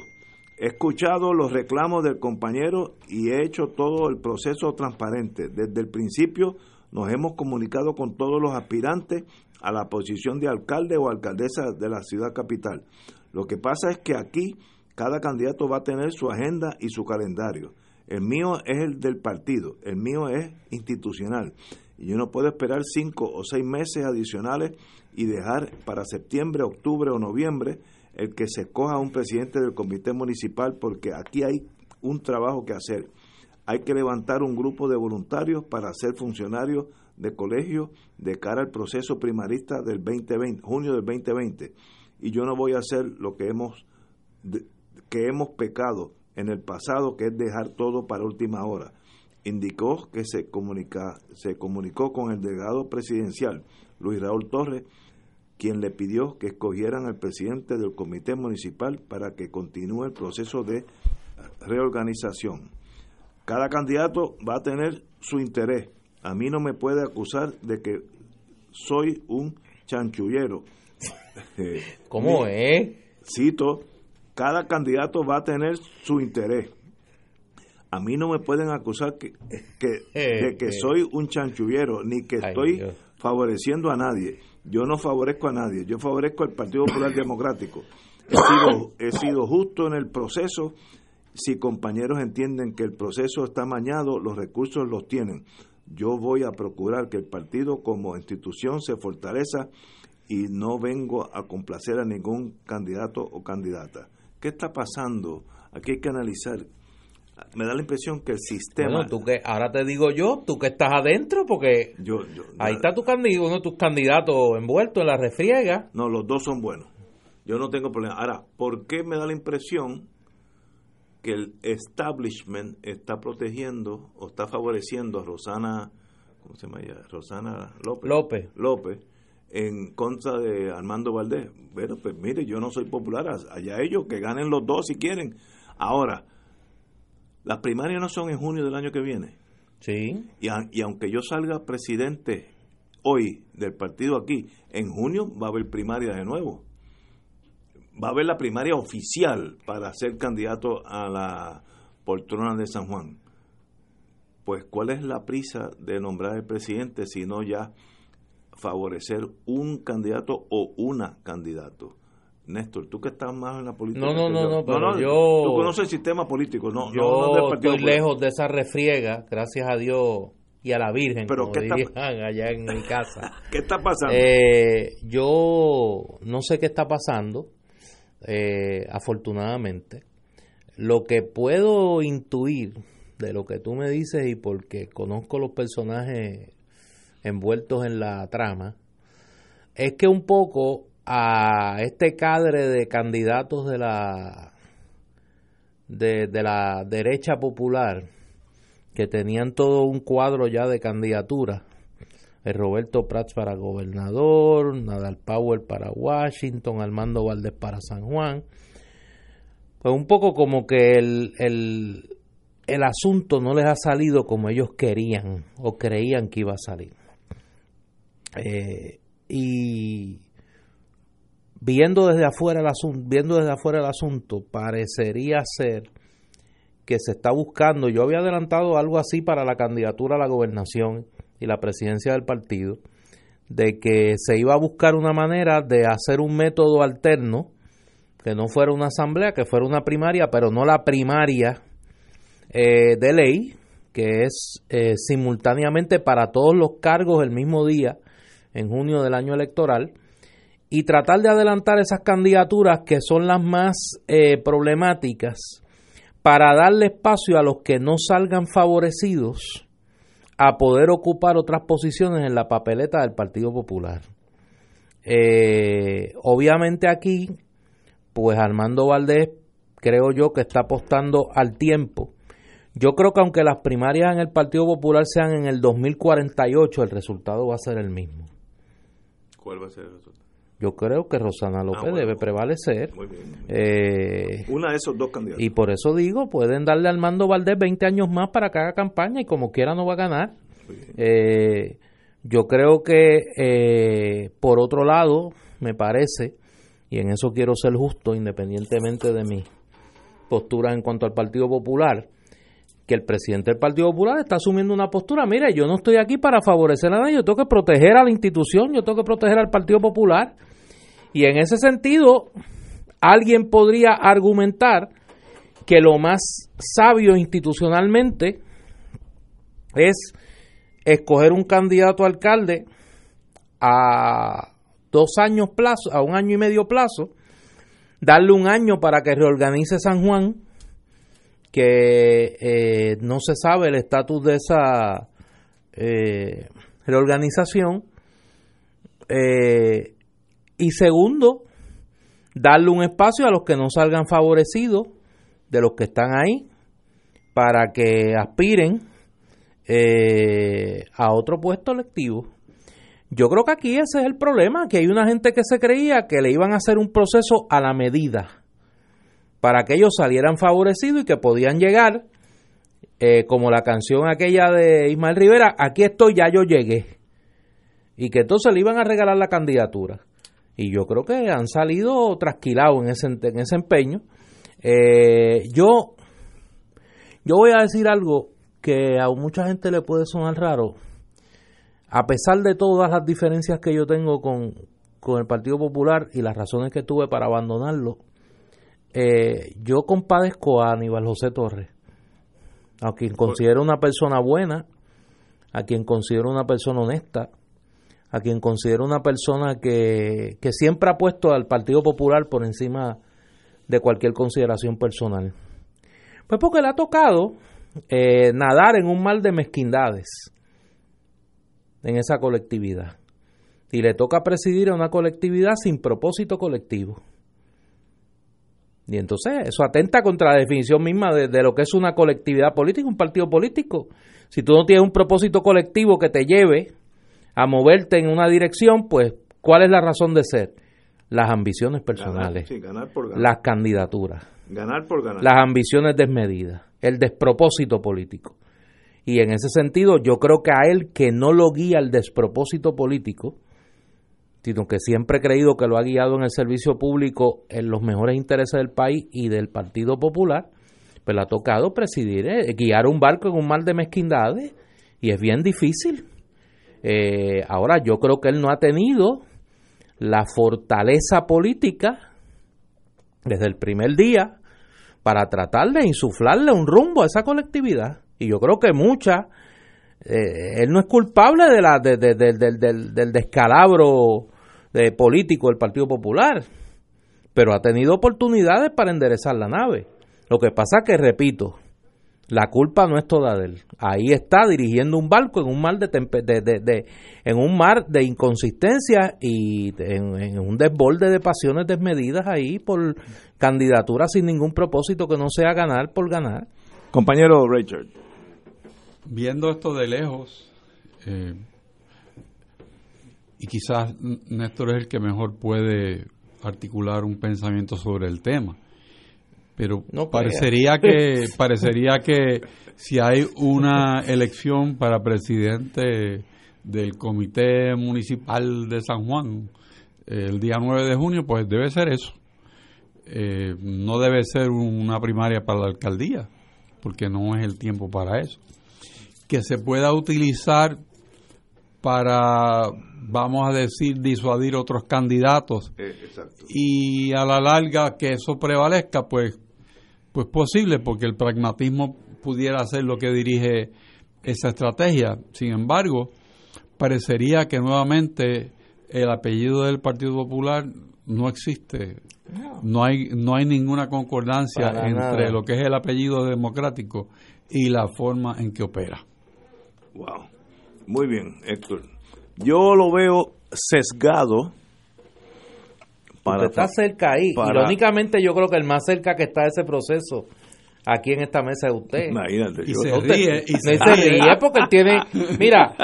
he escuchado los reclamos del compañero y he hecho todo el proceso transparente. Desde el principio nos hemos comunicado con todos los aspirantes a la posición de alcalde o alcaldesa de la ciudad capital. Lo que pasa es que aquí cada candidato va a tener su agenda y su calendario. El mío es el del partido, el mío es institucional. Y yo no puedo esperar cinco o seis meses adicionales y dejar para septiembre, octubre o noviembre el que se escoja un presidente del comité municipal porque aquí hay un trabajo que hacer. Hay que levantar un grupo de voluntarios para ser funcionarios de colegio de cara al proceso primarista del 2020, junio del 2020. Y yo no voy a hacer lo que hemos que hemos pecado en el pasado, que es dejar todo para última hora. Indicó que se, comunica, se comunicó con el delegado presidencial, Luis Raúl Torres, quien le pidió que escogieran al presidente del comité municipal para que continúe el proceso de reorganización. Cada candidato va a tener su interés. A mí no me puede acusar de que soy un chanchullero. [LAUGHS] ¿Cómo [LAUGHS] es? Cito, cada candidato va a tener su interés. A mí no me pueden acusar que, [LAUGHS] de que soy un chanchullero, ni que estoy favoreciendo a nadie. Yo no favorezco a nadie, yo favorezco al Partido Popular Democrático. He sido, he sido justo en el proceso. Si compañeros entienden que el proceso está mañado, los recursos los tienen. Yo voy a procurar que el partido como institución se fortaleza y no vengo a complacer a ningún candidato o candidata. ¿Qué está pasando? Aquí hay que analizar. Me da la impresión que el sistema. tú que, ahora te digo yo, tú que estás adentro, porque yo, ahí está tu candidato, uno de tus candidatos envuelto en la refriega. No, los dos son buenos. Yo no tengo problema. Ahora, ¿por qué me da la impresión que el establishment está protegiendo o está favoreciendo a Rosana, ¿cómo se llama ella? Rosana López. López. López en contra de Armando Valdés. Bueno, pues mire, yo no soy popular, allá ellos que ganen los dos si quieren. Ahora, las primarias no son en junio del año que viene. Sí. Y, y aunque yo salga presidente hoy del partido aquí, en junio va a haber primaria de nuevo. Va a haber la primaria oficial para ser candidato a la poltrona de San Juan. Pues, ¿cuál es la prisa de nombrar el presidente si no ya favorecer un candidato o una candidato. Néstor, tú que estás más en la política. No, no, no, no, pero yo. Tú conoces el sistema político, no. Yo estoy lejos de esa refriega, gracias a Dios y a la Virgen, pero como [LAUGHS] allá en mi casa. [LAUGHS] ¿Qué está pasando? Eh, yo no sé qué está pasando, eh, afortunadamente. Lo que puedo intuir de lo que tú me dices y porque conozco los personajes envueltos en la trama, es que un poco a este cadre de candidatos de la de, la derecha popular que tenían todo un cuadro ya de candidatura el Roberto Prats para gobernador, Nadal Powell para Washington, Armando Valdés para San Juan. Pues un poco como que el, el, el asunto no les ha salido como ellos querían o creían que iba a salir. Eh, y viendo desde afuera el asunto, viendo desde afuera el asunto, parecería ser que se está buscando, yo había adelantado algo así para la candidatura a la gobernación y la presidencia del partido, de que se iba a buscar una manera de hacer un método alterno, que no fuera una asamblea, que fuera una primaria, pero no la primaria eh, de ley, que es eh, simultáneamente para todos los cargos el mismo día, en junio del año electoral, y tratar de adelantar esas candidaturas que son las más eh, problemáticas para darle espacio a los que no salgan favorecidos a poder ocupar otras posiciones en la papeleta del Partido Popular. Eh, obviamente aquí, pues Armando Valdés creo yo que está apostando al tiempo. Yo creo que aunque las primarias en el Partido Popular sean en el 2048, el resultado va a ser el mismo. ¿Cuál va a ser el resultado? Yo creo que Rosana López ah, debe prevalecer. Muy bien. Eh, Una de esos dos candidatos. Y por eso digo, pueden darle al mando Valdés 20 años más para que haga campaña y como quiera no va a ganar. Eh, yo creo que, eh, por otro lado, me parece, y en eso quiero ser justo, independientemente de mi postura en cuanto al Partido Popular, que el presidente del Partido Popular está asumiendo una postura, mira, yo no estoy aquí para favorecer a nadie, yo tengo que proteger a la institución, yo tengo que proteger al Partido Popular. Y en ese sentido, alguien podría argumentar que lo más sabio institucionalmente es escoger un candidato a alcalde a dos años plazo, a un año y medio plazo, darle un año para que reorganice San Juan que eh, no se sabe el estatus de esa eh, reorganización. Eh, y segundo, darle un espacio a los que no salgan favorecidos de los que están ahí para que aspiren a otro puesto electivo. Yo creo que aquí ese es el problema, que hay una gente que se creía que le iban a hacer un proceso a la medida para que ellos salieran favorecidos y que podían llegar, eh, como la canción aquella de Ismael Rivera, aquí estoy, ya yo llegué. Y que entonces le iban a regalar la candidatura. Y yo creo que han salido trasquilados en ese, en ese empeño. Eh, yo, yo voy a decir algo que a mucha gente le puede sonar raro. A pesar de todas las diferencias que yo tengo con, con el Partido Popular y las razones que tuve para abandonarlo, eh, yo compadezco a Aníbal José Torres, a quien considero una persona buena, a quien considero una persona honesta, a quien considero una persona que, siempre ha puesto al Partido Popular por encima de cualquier consideración personal. Pues porque le ha tocado eh, nadar en un mar de mezquindades en esa colectividad. Y le toca presidir a una colectividad sin propósito colectivo. Y entonces eso atenta contra la definición misma de, lo que es una colectividad política, un partido político. Si tú no tienes un propósito colectivo que te lleve a moverte en una dirección, pues ¿cuál es la razón de ser? Las ambiciones personales, las candidaturas, ganar por ganar. las ambiciones desmedidas, el despropósito político. Y en ese sentido yo creo que a él que no lo guía el despropósito político, sino que siempre he creído que lo ha guiado en el servicio público en los mejores intereses del país y del Partido Popular, pues le ha tocado presidir, eh, guiar un barco en un mar de mezquindades y es bien difícil. Eh, ahora, yo creo que él no ha tenido la fortaleza política desde el primer día para tratar de insuflarle un rumbo a esa colectividad. Y yo creo que mucha, eh, él no es culpable de la, del descalabro de político del Partido Popular, pero ha tenido oportunidades para enderezar la nave. Lo que pasa que, repito, la culpa no es toda de él. Ahí está dirigiendo un barco en un mar de, de, en un mar de inconsistencia y en, un desborde de pasiones desmedidas ahí por candidaturas sin ningún propósito que no sea ganar por ganar. Compañero Richard. Viendo esto de lejos, eh, y quizás Néstor es el que mejor puede articular un pensamiento sobre el tema. Pero parecería que [LAUGHS] parecería que si hay una elección para presidente del Comité Municipal de San Juan el día 9 de junio, pues debe ser eso. Eh, no debe ser una primaria para la alcaldía, porque no es el tiempo para eso. Que se pueda utilizar para, vamos a decir, disuadir otros candidatos. Eh, y a la larga que eso prevalezca, pues, pues posible, porque el pragmatismo pudiera ser lo que dirige esa estrategia. Sin embargo, parecería que nuevamente el apellido del Partido Popular no existe. No hay, no hay ninguna concordancia entre lo que es el apellido democrático y la forma en que opera. Wow. Muy bien, Héctor. Yo lo veo sesgado. Para, está cerca ahí. Irónicamente, yo creo que el más cerca que está de ese proceso aquí en esta mesa de usted. Imagínate. Y se ríe. Y se, ríe porque él tiene, mira,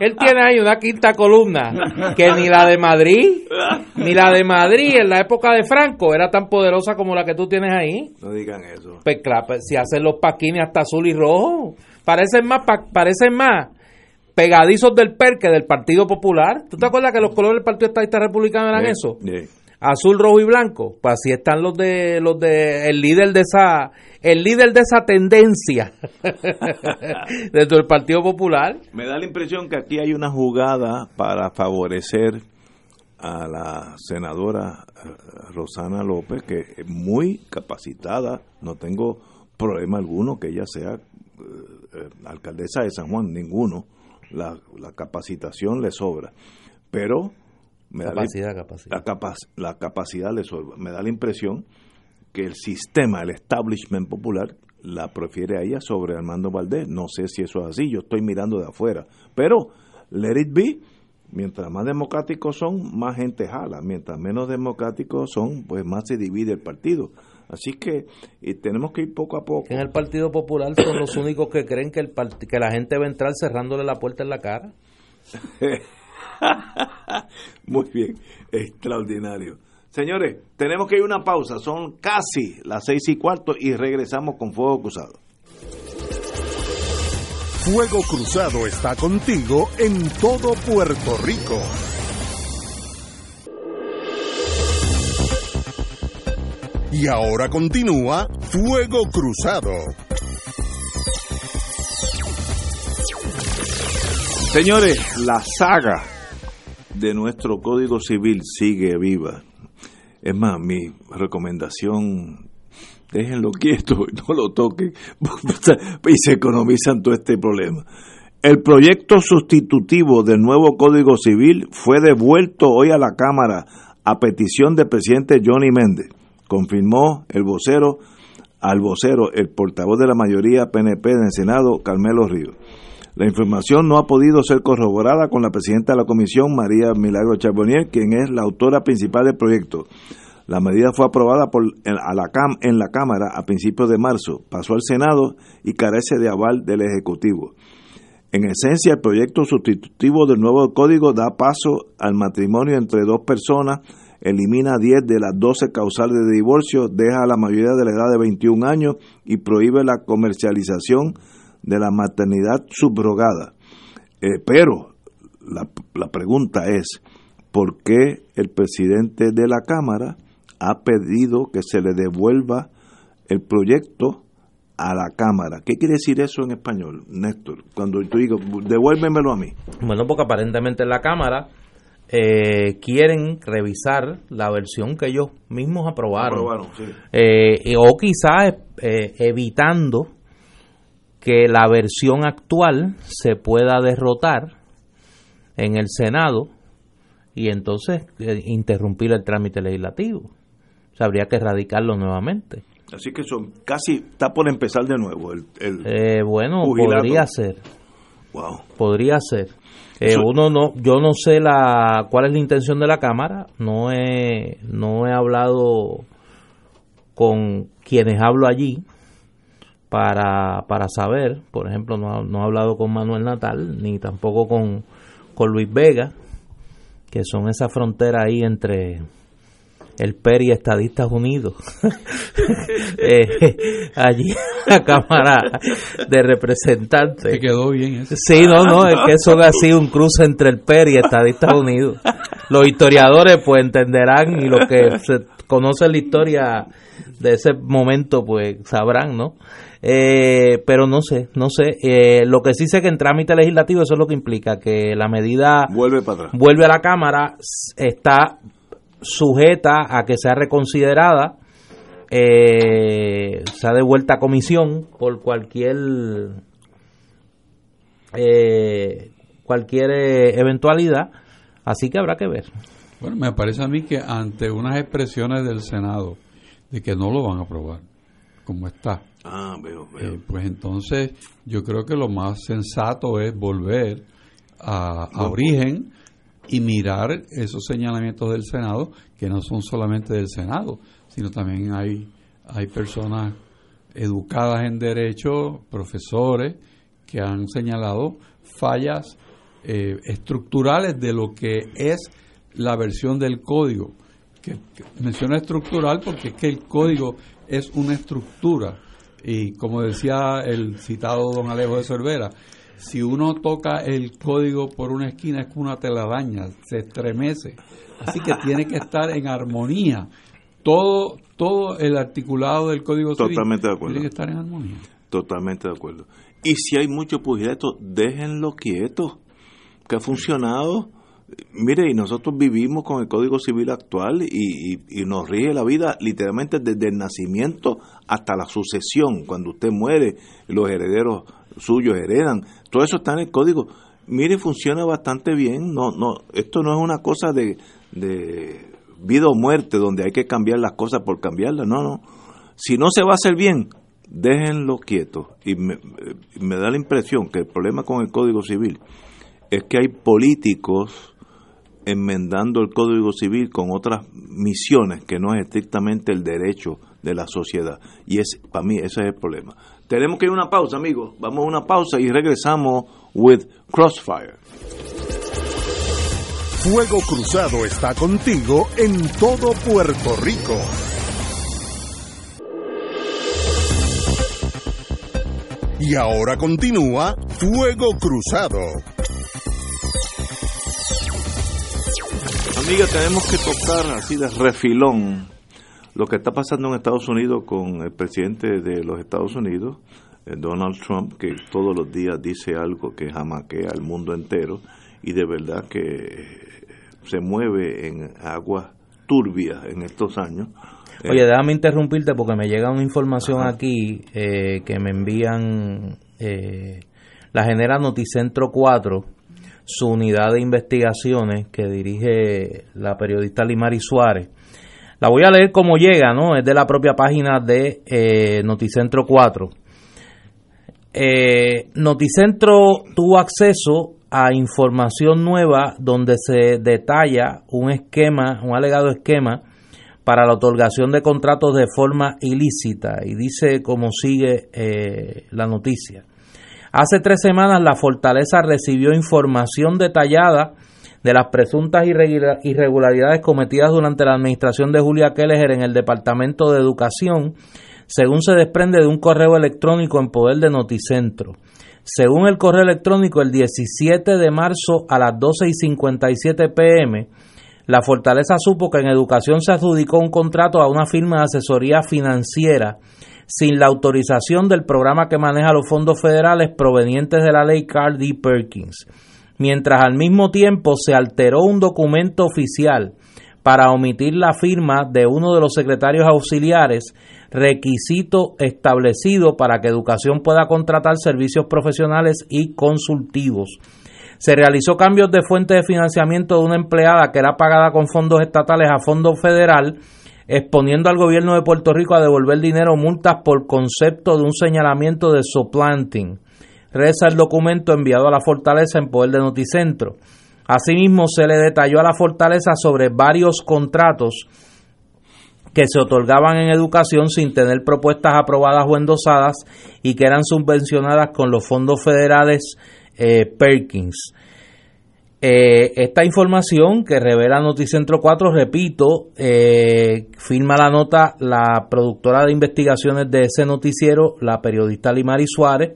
él tiene ahí una quinta columna que ni la de Madrid, ni la de Madrid en la época de Franco era tan poderosa como la que tú tienes ahí. No digan eso. Pues claro, pues, si hacen los paquines hasta azul y rojo, parecen más, parecen más pegadizos del PER que del Partido Popular. ¿Tú te acuerdas que los colores del Partido Estadista Republicano eran eso? Azul, rojo y blanco. Pues así están los de los de el líder de esa el líder de esa tendencia [LAUGHS] dentro del Partido Popular. Me da la impresión que aquí hay una jugada para favorecer a la senadora eh, Rosana López, que es muy capacitada, no tengo problema alguno que ella sea eh, eh, alcaldesa de San Juan, ninguno, la, capacitación le sobra, pero me capacidad, da La, la capacidad le sobra, me da la impresión que el sistema, el establishment popular, la prefiere a ella sobre Armando Valdés. No sé si eso es así, yo estoy mirando de afuera. Pero, let it be, mientras más democráticos son, más gente jala. Mientras menos democráticos son, pues más se divide el partido. Así que tenemos que ir poco a poco. En el Partido Popular son los únicos que creen que, el que la gente va a entrar cerrándole la puerta en la cara. [LAUGHS] Muy bien, extraordinario. Señores, tenemos que ir a una pausa. Son casi las seis y cuarto y regresamos con Fuego Cruzado. Fuego Cruzado está contigo en todo Puerto Rico. Y ahora continúa Fuego Cruzado. Señores, la saga de nuestro Código Civil sigue viva. Es más, mi recomendación, déjenlo quieto, no lo toquen, [LAUGHS] y se economizan todo este problema. El proyecto sustitutivo del nuevo Código Civil fue devuelto hoy a la Cámara a petición del presidente Johnny Méndez, confirmó el vocero al vocero, el portavoz de la mayoría PNP del Senado, Carmelo Ríos. La información no ha podido ser corroborada con la presidenta de la comisión, María Milagro Charbonnier, quien es la autora principal del proyecto. La medida fue aprobada por, en, la en la Cámara a principios de marzo, pasó al Senado y carece de aval del Ejecutivo. En esencia, el proyecto sustitutivo del nuevo código da paso al matrimonio entre dos personas, elimina 10 de las 12 causales de divorcio, deja a la mayoría de la edad de 21 años y prohíbe la comercialización de la maternidad subrogada. Eh, pero la, la pregunta es, ¿por qué el presidente de la Cámara ha pedido que se le devuelva el proyecto a la Cámara. ¿Qué quiere decir eso en español, Néstor? Cuando tú digo, devuélvemelo a mí. Bueno, porque aparentemente en la Cámara eh, quieren revisar la versión que ellos mismos aprobaron. aprobaron sí. eh, o quizás eh, evitando que la versión actual se pueda derrotar en el Senado y entonces eh, interrumpir el trámite legislativo. O sea, habría que erradicarlo nuevamente. Así que son casi está por empezar de nuevo el, eh, bueno podría ser wow. podría ser eh, uno no yo no sé la cuál es la intención de la cámara. No he no he hablado con quienes hablo allí para, para saber, por ejemplo, no, no he hablado con Manuel Natal, ni tampoco con, con Luis Vega, que son esa frontera ahí entre el PER y Estadistas Unidos. [LAUGHS] eh, allí la Cámara de Representantes. Te quedó bien eso. Sí, no, no, es que eso ha sido un cruce entre el PER y Estadistas Unidos. Los historiadores pues entenderán y los que se conocen la historia de ese momento pues sabrán, ¿no? Eh, pero no sé, no sé. Eh, lo que sí sé que en trámite legislativo eso es lo que implica que la medida vuelve para atrás. Vuelve a la Cámara, está sujeta a que sea reconsiderada eh, se ha devuelto a comisión por cualquier eh, cualquier eh, eventualidad, así que habrá que ver. Bueno, me parece a mí que ante unas expresiones del Senado de que no lo van a aprobar, como está, Ah, veo, eh, pues entonces yo creo que lo más sensato es volver a, a origen y mirar esos señalamientos del Senado, que no son solamente del Senado, sino también hay, hay personas educadas en derecho, profesores, que han señalado fallas eh, estructurales de lo que es la versión del código. Que, que menciono estructural porque es que el código es una estructura y como decía el citado don Alejo de Cervera, si uno toca el código por una esquina es que una telaraña, se estremece. Así que tiene que estar en armonía. Todo, todo el articulado del código civil Totalmente de acuerdo. tiene que estar en armonía. Totalmente de acuerdo. Y si hay mucho pugilato, déjenlo quieto, que ha funcionado. Mire, y nosotros vivimos con el Código Civil actual y, y- nos rige la vida literalmente desde el nacimiento hasta la sucesión. Cuando usted muere, los herederos suyos heredan. Todo eso está en el Código. Mire, funciona bastante bien. No, no, esto no es una cosa de, de vida o muerte donde hay que cambiar las cosas por cambiarlas. No, no. Si no se va a hacer bien, déjenlo quieto. Y me, me da la impresión que el problema con el Código Civil es que hay políticos enmendando el Código Civil con otras misiones que no es estrictamente el derecho de la sociedad. Y es para mí ese es el problema. Tenemos que ir a una pausa, amigos. Vamos a una pausa y regresamos with Crossfire. Fuego Cruzado está contigo en todo Puerto Rico. Y ahora continúa Fuego Cruzado. Amiga, tenemos que tocar así de refilón lo que está pasando en Estados Unidos con el presidente de los Estados Unidos, eh, Donald Trump, que todos los días dice algo que jamaquea al mundo entero y de verdad que se mueve en aguas turbias en estos años. Eh, Oye, déjame interrumpirte porque me llega una información aquí eh, que me envían, eh, la genera Noticentro 4, su unidad de investigaciones que dirige la periodista Limari Suárez. La voy a leer como llega, ¿no? Es de la propia página de eh, Noticentro 4. Eh, Noticentro tuvo acceso a información nueva donde se detalla un esquema, un alegado esquema para la otorgación de contratos de forma ilícita y dice como sigue eh, la noticia. Hace tres semanas la fortaleza recibió información detallada de las presuntas irregula- irregularidades cometidas durante la administración de Julia Kelleher en el Departamento de Educación, según se desprende de un correo electrónico en poder de Noticentro. Según el correo electrónico, el 17 de marzo a las 12 y 57 pm, la Fortaleza supo que en educación se adjudicó un contrato a una firma de asesoría financiera sin la autorización del programa que maneja los fondos federales provenientes de la ley Carl D. Perkins, mientras al mismo tiempo se alteró un documento oficial para omitir la firma de uno de los secretarios auxiliares, requisito establecido para que educación pueda contratar servicios profesionales y consultivos. Se realizó cambios de fuente de financiamiento de una empleada que era pagada con fondos estatales a fondo federal, exponiendo al gobierno de Puerto Rico a devolver dinero multas por concepto de un señalamiento de supplanting. Reza el documento enviado a la Fortaleza en poder de Noticentro. Asimismo, se le detalló a la Fortaleza sobre varios contratos que se otorgaban en educación sin tener propuestas aprobadas o endosadas y que eran subvencionadas con los fondos federales eh, Perkins. Eh, esta información que revela Noticentro 4, repito, eh, firma la nota la productora de investigaciones de ese noticiero, la periodista Limari Suárez,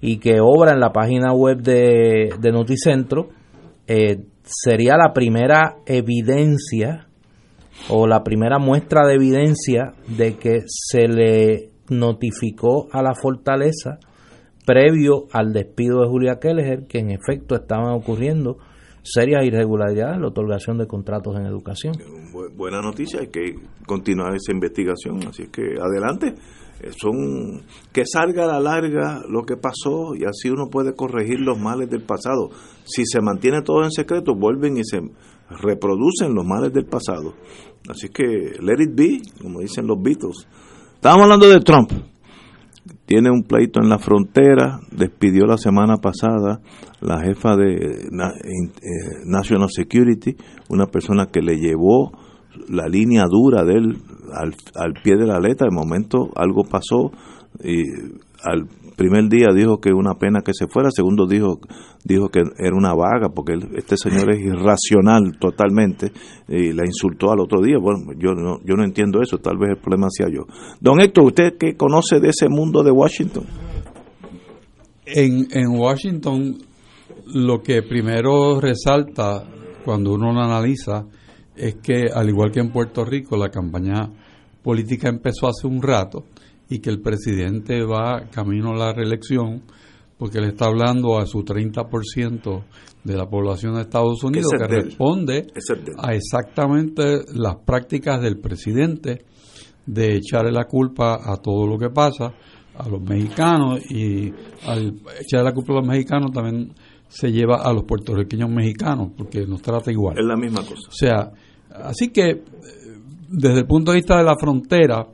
y que obra en la página web de, Noticentro, eh, sería la primera evidencia o la primera muestra de evidencia de que se le notificó a la fortaleza previo al despido de Julia Kelleher que en efecto estaban ocurriendo serias irregularidades en la otorgación de contratos en educación. buena noticia, hay que continuar esa investigación, así que adelante. Eh, son que salga a la larga lo que pasó y así uno puede corregir los males del pasado. Si se mantiene todo en secreto, vuelven y se reproducen los males del pasado. Así que let it be, como dicen los Beatles. Estábamos hablando de Trump. Tiene un pleito en la frontera, despidió la semana pasada la jefa de eh, National Security, una persona que le llevó la línea dura de él al, al pie de la letra. De momento algo pasó y al primer día dijo que una pena que se fuera, segundo dijo dijo que era una vaga porque este señor es irracional totalmente y la insultó al otro día. Bueno, yo no yo no entiendo eso, tal vez el problema sea yo. Don Héctor, usted que conoce de ese mundo de Washington. En, en Washington lo que primero resalta cuando uno lo analiza es que al igual que en Puerto Rico la campaña política empezó hace un rato y que el presidente va camino a la reelección porque le está hablando a su 30% de la población de Estados Unidos que responde a exactamente las prácticas del presidente de echarle la culpa a todo lo que pasa a los mexicanos y al echarle la culpa a los mexicanos también se lleva a los puertorriqueños mexicanos porque nos trata igual. Es la misma cosa. O sea, así que desde el punto de vista de la frontera,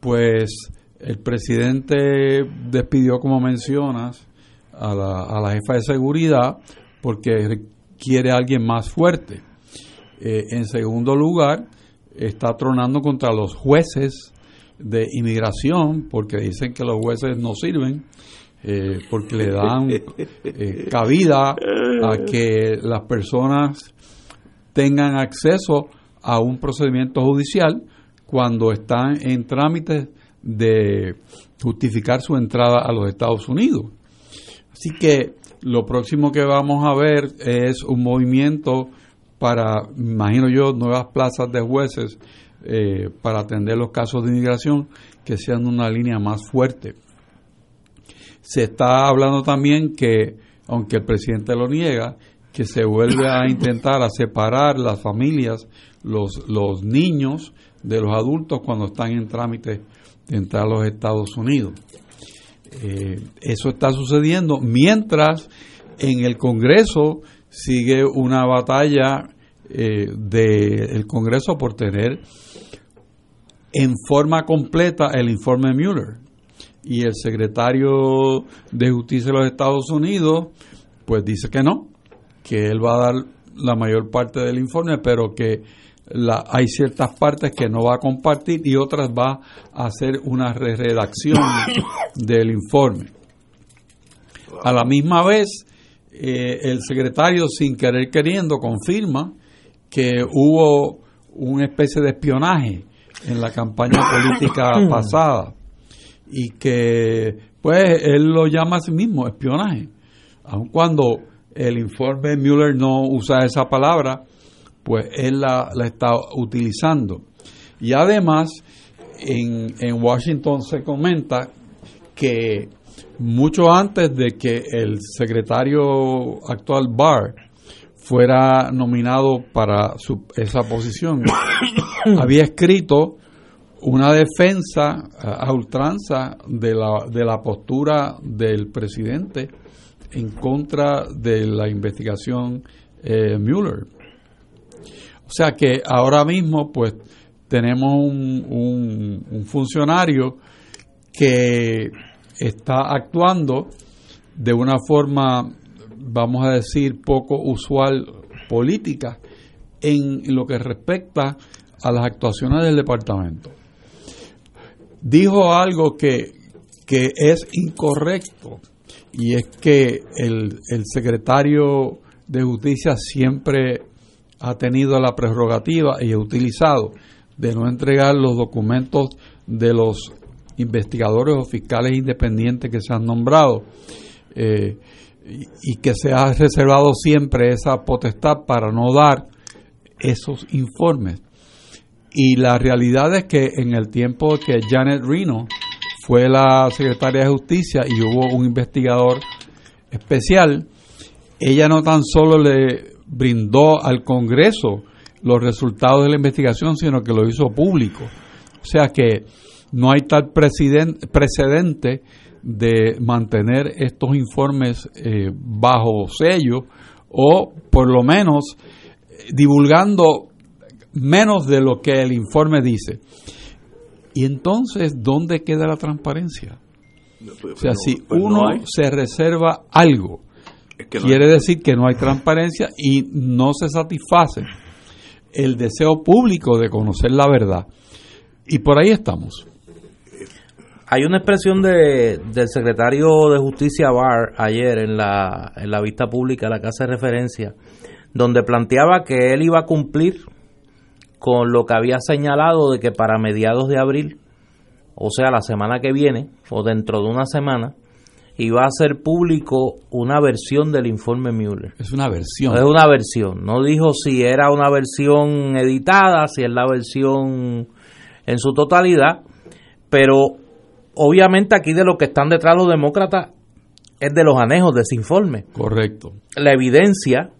pues el presidente despidió, como mencionas, a la, a la jefa de seguridad porque quiere a alguien más fuerte. Eh, en segundo lugar, está tronando contra los jueces de inmigración porque dicen que los jueces no sirven, eh, porque le dan [LAUGHS] eh, cabida a que las personas tengan acceso a un procedimiento judicial cuando están en trámites de justificar su entrada a los Estados Unidos. Así que lo próximo que vamos a ver es un movimiento para, imagino yo, nuevas plazas de jueces eh, para atender los casos de inmigración que sean una línea más fuerte. Se está hablando también que, aunque el presidente lo niega, que se vuelve a [COUGHS] intentar a separar las familias, los, los niños de los adultos cuando están en trámite de entrar a los Estados Unidos. Eh, eso está sucediendo mientras en el Congreso sigue una batalla eh, del Congreso por tener en forma completa el informe Mueller. Y el secretario de Justicia de los Estados Unidos, pues dice que no, que él va a dar la mayor parte del informe, pero que la, hay ciertas partes que no va a compartir y otras va a hacer una redacción [COUGHS] del informe. A la misma vez, eh, el secretario, sin querer queriendo, confirma que hubo una especie de espionaje en la campaña [COUGHS] política pasada y que, pues, él lo llama a sí mismo espionaje, aun cuando el informe Mueller no usa esa palabra, pues él la, está utilizando. Y además, en, en Washington se comenta que mucho antes de que el secretario actual Barr fuera nominado para esa posición, [COUGHS] había escrito una defensa a ultranza de la, de la postura del presidente en contra de la investigación eh, Mueller. O sea que ahora mismo pues tenemos un, un, funcionario que está actuando de una forma, vamos a decir, poco usual política en lo que respecta a las actuaciones del departamento. Dijo algo que, que es incorrecto y es que el, el secretario de justicia siempre ha tenido la prerrogativa y ha utilizado de no entregar los documentos de los investigadores o fiscales independientes que se han nombrado eh, y, que se ha reservado siempre esa potestad para no dar esos informes. Y la realidad es que en el tiempo que Janet Reno fue la secretaria de justicia y hubo un investigador especial, ella no tan solo le brindó al Congreso los resultados de la investigación, sino que lo hizo público. O sea que no hay tal precedente de mantener estos informes eh, bajo sello o por lo menos divulgando menos de lo que el informe dice. Y entonces, ¿dónde queda la transparencia? Pues, o sea, si pues uno se reserva algo, quiere decir que no hay transparencia y no se satisface el deseo público de conocer la verdad. Y por ahí estamos. Hay una expresión de, del secretario de Justicia Barr ayer en la, en la vista pública, la casa de referencia, donde planteaba que él iba a cumplir con lo que había señalado de que para mediados de abril, o sea, la semana que viene, o dentro de una semana, iba a ser público una versión del informe Mueller. Es una versión. Es una versión. No dijo si era una versión editada, si es la versión en su totalidad, pero obviamente aquí de lo que están detrás los demócratas es de los anejos de ese informe. Correcto. La evidencia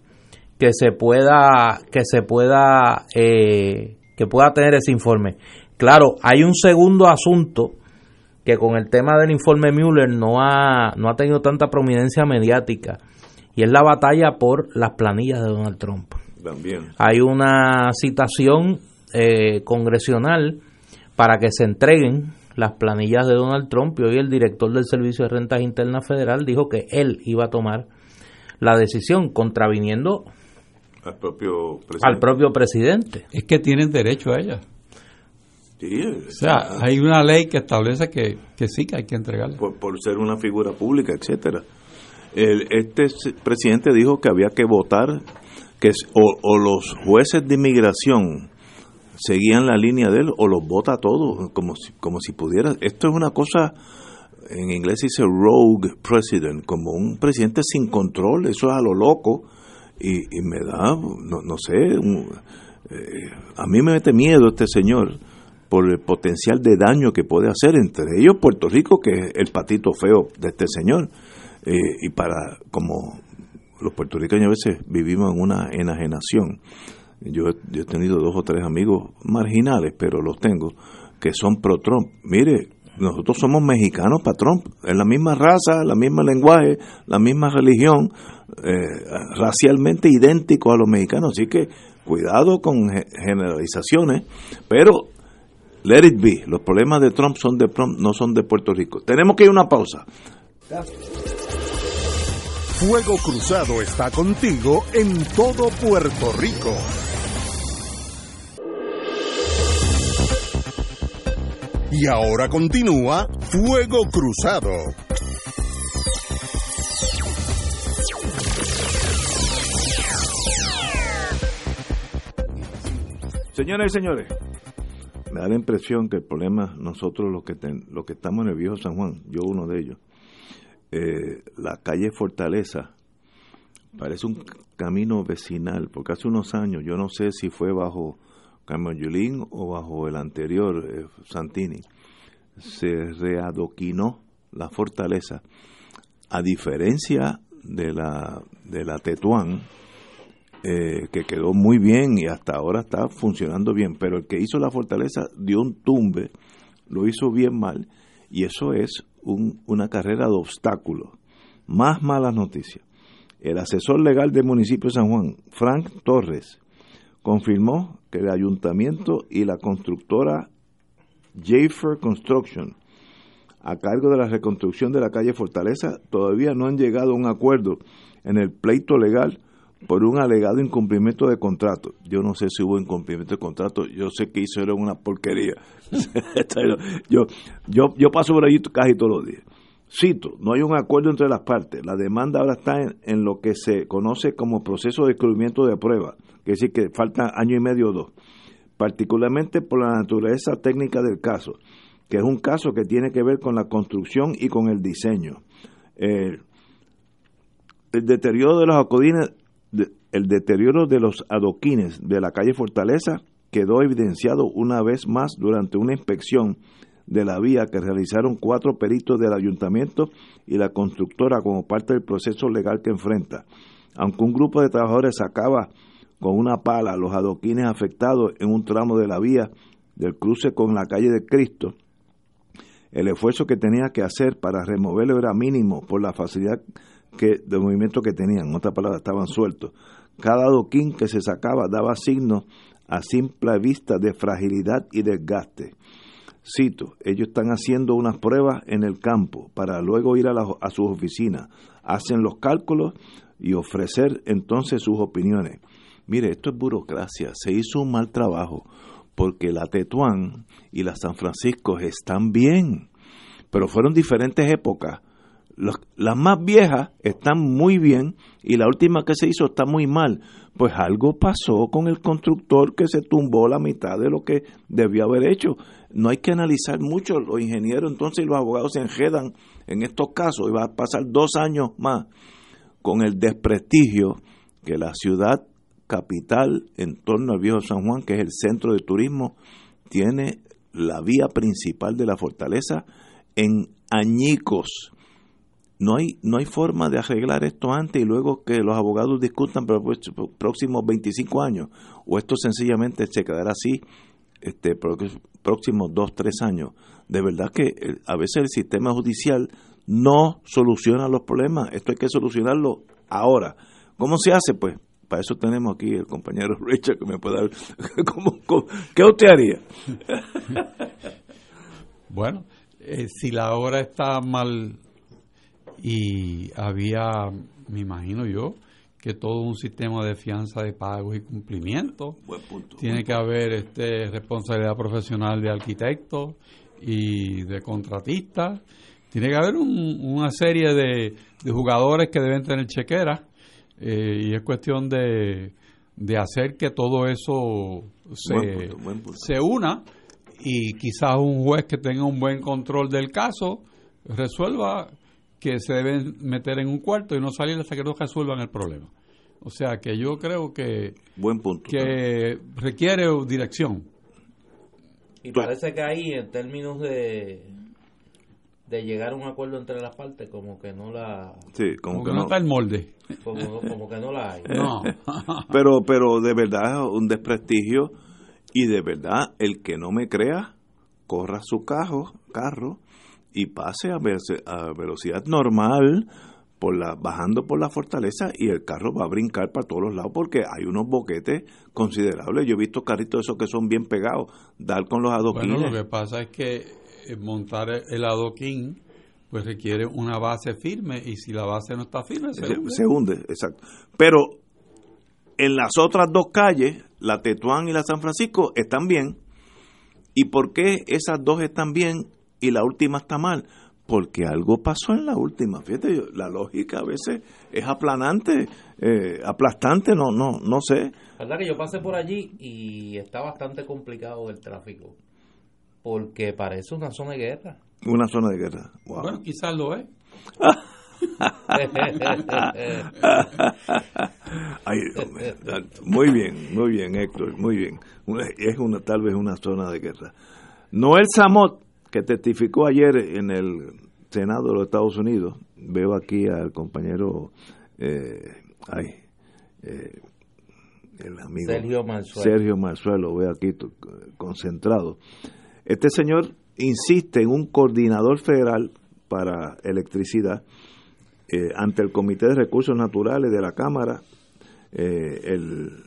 que se pueda que se pueda eh, que pueda tener ese informe. Claro, hay un segundo asunto que con el tema del informe Mueller no ha no ha tenido tanta prominencia mediática y es la batalla por las planillas de Donald Trump. También. Hay una citación eh, congresional para que se entreguen las planillas de Donald Trump y hoy el director del Servicio de Rentas Internas Federal dijo que él iba a tomar la decisión contraviniendo al propio presidente. Al propio presidente. Es que tienen derecho a o sea, hay una ley que establece que, sí, que hay que entregarla. Por, ser una figura pública, etcétera. El, este presidente dijo que había que votar, que o, los jueces de inmigración seguían la línea de él o los vota todos, como si, como si pudiera. Esto es una cosa, en inglés dice rogue president, como un presidente sin control, eso es a lo loco y, me da, no, no sé, eh, a mí me mete miedo este señor por el potencial de daño que puede hacer, entre ellos Puerto Rico, que es el patito feo de este señor. Eh, y para, como los puertorriqueños a veces vivimos en una enajenación, yo, yo he tenido dos o tres amigos marginales, pero los tengo, que son pro-Trump. Mire, nosotros somos mexicanos para Trump, es la misma raza, la misma lenguaje, la misma religión, eh, racialmente idéntico a los mexicanos. Así que cuidado con generalizaciones, pero let it be. Los problemas de Trump son de Trump, no son de Puerto Rico. Tenemos que ir a una pausa. Fuego Cruzado está contigo en todo Puerto Rico. Y ahora continúa Fuego Cruzado. Señoras y señores, me da la impresión que el problema, nosotros los que, los que estamos en el viejo San Juan, yo uno de ellos, eh, la calle Fortaleza parece un camino vecinal, porque hace unos años, yo no sé si fue bajo Carmen Yulín o bajo el anterior eh, Santini, se readoquinó la fortaleza, a diferencia de la, de la Tetuán, eh, que quedó muy bien y hasta ahora está funcionando bien, pero el que hizo la fortaleza dio un tumbe, lo hizo bien mal, y eso es una carrera de obstáculos. Más malas noticias. El asesor legal del municipio de San Juan, Frank Torres, confirmó que el ayuntamiento y la constructora Jafer Construction, a cargo de la reconstrucción de la calle Fortaleza, todavía no han llegado a un acuerdo en el pleito legal por un alegado incumplimiento de contrato. Yo no sé si hubo incumplimiento de contrato, yo sé que hizo era una porquería. [LAUGHS] yo, yo, yo paso por allí casi todos los días. Cito, no hay un acuerdo entre las partes. La demanda ahora está en, lo que se conoce como proceso de descubrimiento de prueba, que decir, que falta año y medio o dos, particularmente por la naturaleza técnica del caso, que es un caso que tiene que ver con la construcción y con el diseño. Eh, el deterioro de los acodines el deterioro de los adoquines de la calle Fortaleza quedó evidenciado una vez más durante una inspección de la vía que realizaron cuatro peritos del ayuntamiento y la constructora como parte del proceso legal que enfrenta. aunque un grupo de trabajadores sacaba con una pala los adoquines afectados en un tramo de la vía del cruce con la calle de Cristo, el esfuerzo que tenía que hacer para removerlo era mínimo por la facilidad que, de movimiento que tenían. En otras palabras, estaban sueltos. Cada adoquín que se sacaba daba signos a simple vista de fragilidad y desgaste. Cito, ellos están haciendo unas pruebas en el campo para luego ir a, a sus oficinas, hacen los cálculos y ofrecer entonces sus opiniones. Mire, esto es burocracia, se hizo un mal trabajo porque la Tetuán y la San Francisco están bien, pero fueron diferentes épocas. Las más viejas están muy bien y la última que se hizo está muy mal. Pues algo pasó con el constructor que se tumbó la mitad de lo que debió haber hecho. No hay que analizar mucho, los ingenieros entonces y los abogados se enredan en estos casos y va a pasar dos años más con el desprestigio que la ciudad capital en torno al viejo San Juan, que es el centro de turismo, tiene la vía principal de la fortaleza en añicos. No hay, no hay forma de arreglar esto antes y luego que los abogados discutan por los próximos 25 años, o esto sencillamente se quedará así este próximos 2, 3 años. De verdad que eh, a veces el sistema judicial no soluciona los problemas, esto hay que solucionarlo ahora. ¿Cómo se hace? Pues para eso tenemos aquí el compañero [LAUGHS] Richard que me puede dar. [LAUGHS] qué usted haría? [LAUGHS] bueno, eh, si la obra está mal y había, me imagino yo, que todo un sistema de fianza de pagos y cumplimiento. Tiene que haber este responsabilidad profesional de arquitectos y de contratistas. Tiene que haber una serie de, de jugadores que deben tener chequeras eh, y es cuestión de, de hacer que todo eso se, se una y quizás un juez que tenga un buen control del caso resuelva que se deben meter en un cuarto y no salir hasta que no resuelvan el problema. O sea que yo creo que, buen punto, que requiere dirección. Y parece que ahí en términos de de llegar a un acuerdo entre las partes como que no la sí, como, que, no, está el molde como, que no la hay no. [LAUGHS] pero pero de verdad es un desprestigio y de verdad el que no me crea corra su carro carro y pase a, a velocidad normal por la bajando por la fortaleza y el carro va a brincar para todos los lados porque hay unos boquetes considerables yo he visto carritos esos que son bien pegados dar con los adoquines bueno lo que pasa es que eh, montar el adoquín pues requiere una base firme y si la base no está firme se, hunde. Se hunde, exacto. Pero en las otras dos calles, la Tetuán y la San Francisco, están bien. ¿Y por qué esas dos están bien y la última está mal? Porque algo pasó en la última. Fíjate, la lógica a veces es aplanante, eh, aplastante, no, no, no sé. verdad que yo pasé por allí y está bastante complicado el tráfico porque parece una zona de guerra. Una zona de guerra. Bueno, quizás lo es. [LAUGHS] muy bien, muy bien, Héctor, muy bien. Es una, tal vez una zona de guerra. Noel Samot, que testificó ayer en el Senado de los Estados Unidos, veo aquí al compañero, eh, ay, eh, el amigo Sergio Marzuelo. Sergio Marzuelo, veo aquí concentrado. Este señor insiste en un coordinador federal para electricidad eh, ante el Comité de Recursos Naturales de la Cámara, eh, el,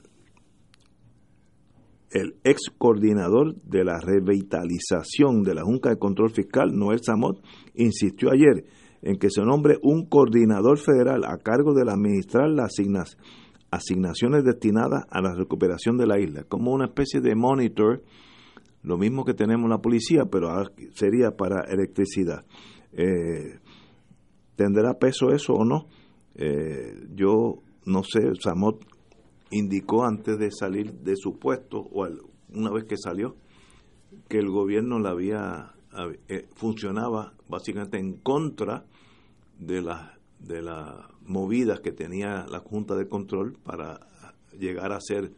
el ex coordinador de la revitalización de la Junta de Control Fiscal, Noel Samot, insistió ayer en que se nombre un coordinador federal a cargo de administrar las asignaciones destinadas a la recuperación de la isla, como una especie de monitor lo mismo que tenemos la policía, pero sería para electricidad. Eh, ¿Tendrá peso eso o no? Eh, yo no sé, Samot indicó antes de salir de su puesto, o una vez que salió, que el gobierno la había, eh, funcionaba básicamente en contra de las de las movidas que tenía la Junta de Control para llegar a hacer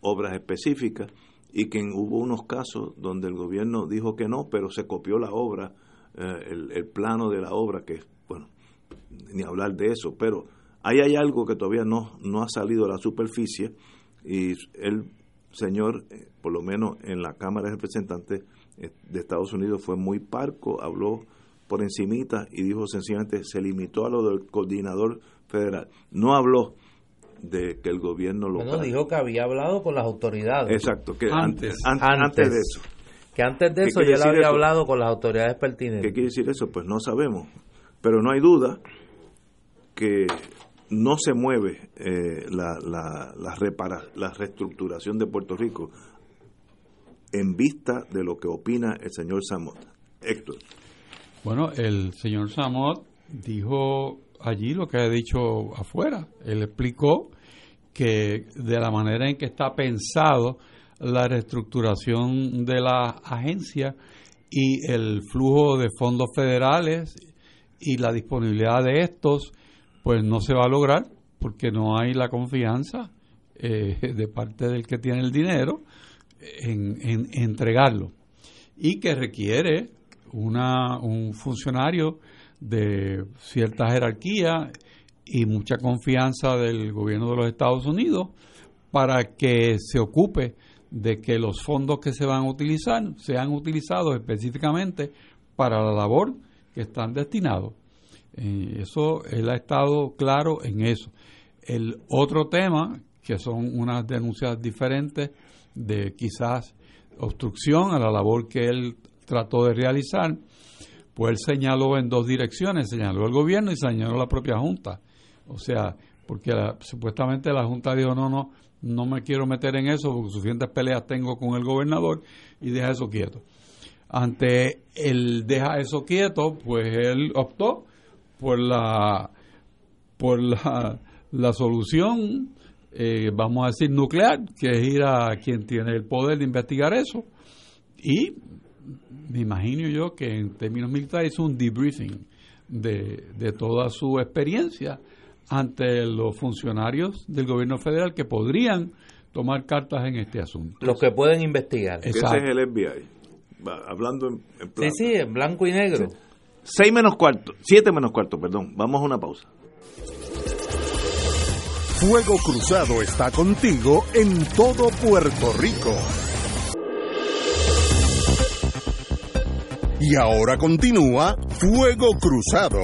obras específicas y que hubo unos casos donde el gobierno dijo que no, pero se copió la obra, eh, el, plano de la obra, que, bueno, ni hablar de eso, pero ahí hay algo que todavía no, no ha salido a la superficie y el señor, eh, por lo menos en la Cámara de Representantes eh, de Estados Unidos, fue muy parco, habló por encimita y dijo sencillamente, se limitó a lo del coordinador federal. No habló de que el gobierno lo Bueno, dijo que había hablado con las autoridades. Exacto, que Antes. antes, antes, antes de eso. Que antes de ¿Qué eso ya le había eso? hablado con las autoridades ¿Qué pertinentes. quiere decir eso? Pues no sabemos. Pero no hay duda que no se mueve eh, la, la, la, repara- la reestructuración de Puerto Rico en vista de lo que opina el señor Samot. Héctor. Bueno, el señor Samot dijo allí lo que ha dicho afuera. Él explicó que de la manera en que está pensado la reestructuración de la agencia y el flujo de fondos federales y la disponibilidad de estos, pues no se va a lograr porque no hay la confianza eh, de parte del que tiene el dinero en, en entregarlo y que requiere una, un funcionario de cierta jerarquía y mucha confianza del gobierno de los Estados Unidos para que se ocupe de que los fondos que se van a utilizar sean utilizados específicamente para la labor que están destinados. Eh, eso, él ha estado claro en eso. El otro tema, que son unas denuncias diferentes de quizás obstrucción a la labor que él trató de realizar, pues él señaló en dos direcciones, señaló el gobierno y señaló la propia Junta. O sea, porque la- supuestamente la Junta dijo, no, no, no me quiero meter en eso porque suficientes peleas tengo con el gobernador y deja eso quieto. Ante el deja eso quieto, pues él optó por la por la, la solución, eh, vamos a decir, nuclear, que es ir a quien tiene el poder de investigar eso. Y me imagino yo que en términos militares hizo un debriefing de, de toda su experiencia ante los funcionarios del gobierno federal que podrían tomar cartas en este asunto. Los que pueden investigar. Ese es el FBI. Hablando en, en Sí, plata. sí, en blanco y negro. Seis menos cuarto, siete menos cuarto, perdón. Vamos a una pausa. Fuego Cruzado está contigo en todo Puerto Rico. Y ahora continúa Fuego Cruzado.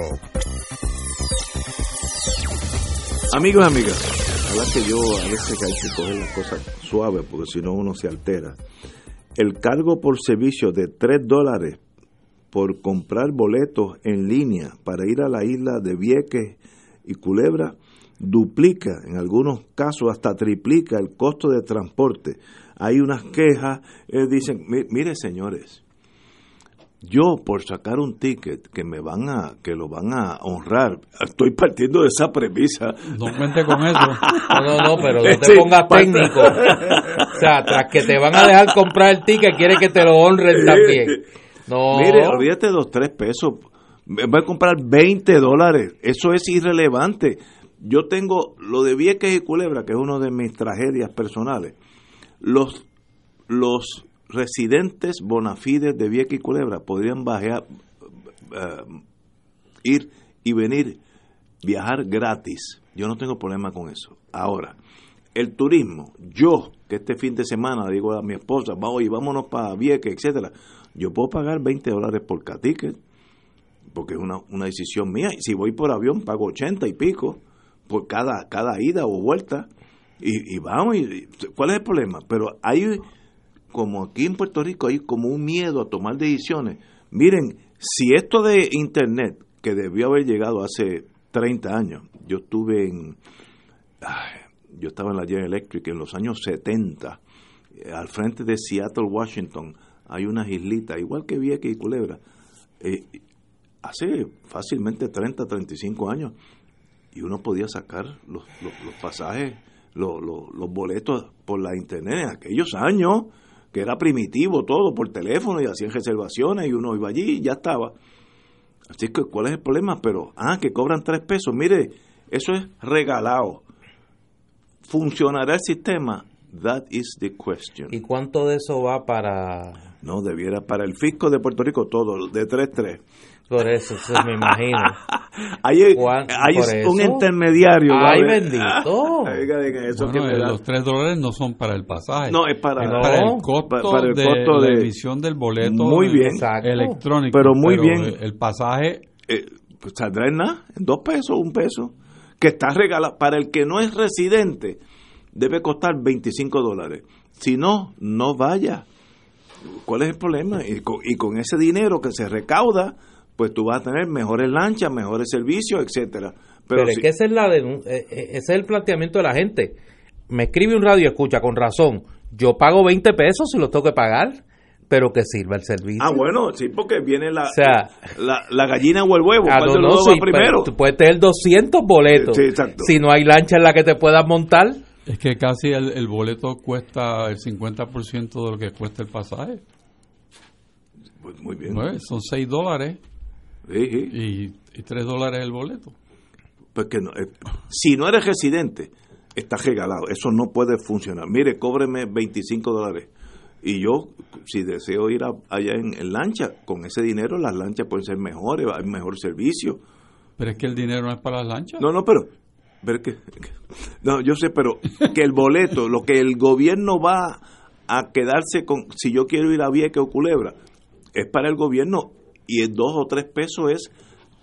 Amigos y amigas, la que yo a veces que hay que coger las cosas suaves porque si no uno se altera. El cargo por servicio de 3 dólares por comprar boletos en línea para ir a la isla de Vieques y Culebra duplica, en algunos casos hasta triplica el costo de transporte. Hay unas quejas, eh, dicen, "Mi- mire señores, yo por sacar un ticket que me van a que lo van a honrar estoy partiendo de esa premisa No cuente con eso. No, [LAUGHS] no, no, pero no te pongas técnico. O sea, tras que te van a dejar comprar el ticket, quiere que te lo honren también. No. mire olvídate de los tres pesos voy a comprar 20 dólares eso es irrelevante yo tengo lo de Vieques y Culebra que es una de mis tragedias personales los los residentes bonafides de Vieques y Culebra podrían bajar, eh, ir y venir, viajar gratis. Yo no tengo problema con eso. Ahora, el turismo, yo que este fin de semana digo a mi esposa, va oye, vámonos para Vieques, etcétera, yo puedo pagar 20 dólares por cada ticket, porque es una, una decisión mía. Y si voy por avión, pago 80 y pico por cada, cada ida o vuelta. Y, vamos, y, ¿cuál es el problema? Pero hay, como aquí en Puerto Rico, hay como un miedo a tomar decisiones. Miren, si esto de Internet, que debió haber llegado hace 30 años, yo estuve en, yo estaba en la General Electric en los años 70, eh, al frente de Seattle, Washington, hay unas islitas, igual que Vieques y Culebra, eh, hace fácilmente 30, 35 años, y uno podía sacar los, los, los pasajes, los, los, boletos por la internet en aquellos años, que era primitivo todo, por teléfono, y hacían reservaciones, y uno iba allí y ya estaba. Así que, ¿cuál es el problema? Pero, ah, que cobran tres pesos. Mire, eso es regalado. ¿Funcionará el sistema? That is the question. ¿Y cuánto de eso va para No, debiera para el fisco de Puerto Rico todo, de 3-3. Por eso, eso me imagino. [LAUGHS] hay hay un eso. intermediario. Ay, bendito. [LAUGHS] Eso Bueno, que me eh, los 3 dólares no son para el pasaje. No, es para... No. para el costo, Pa- para el de costo la de- emisión del boleto Muy bien. Exacto. electrónico. Pero muy bien. El pasaje, eh, pues saldrá en nada, en dos pesos, un peso, que está regalado. Para el que no es residente, debe costar 25 dólares. Si no, no vaya. ¿Cuál es el problema? Y con, y con ese dinero que se recauda, pues tú vas a tener mejores lanchas, mejores servicios, etcétera. Pero, Pero, es si- que ese es, la denun- eh, eh, ese es el planteamiento de la gente. Me escribe un radio escucha con razón. Yo pago 20 pesos si los tengo que pagar, pero que sirva el servicio. Ah, bueno, sí, porque viene la, O sea- la, la gallina o el huevo. Ah, ¿Cuál no, de no, sí, primero? tú puedes tener 200 boletos. Sí, exacto. Si no hay lancha en la que te puedas montar, es que casi el, el boleto cuesta el 50% de lo que cuesta el pasaje. Pues muy bien. ¿no es? Son 6 dólares Sí, sí. y, y 3 dólares el boleto. Pues que no, eh, si no eres residente, estás regalado. Eso no puede funcionar. Mire, cóbreme 25 dólares. Y yo, si deseo ir a- allá en, en lancha, con ese dinero las lanchas pueden ser mejores, hay mejor servicio. Pero es que el dinero no es para las lanchas. No, no, pero, pero que, no, yo sé, pero que el boleto, lo que el gobierno va a quedarse con, si yo quiero ir a Vieques o Culebra, es para el gobierno y el dos o tres pesos es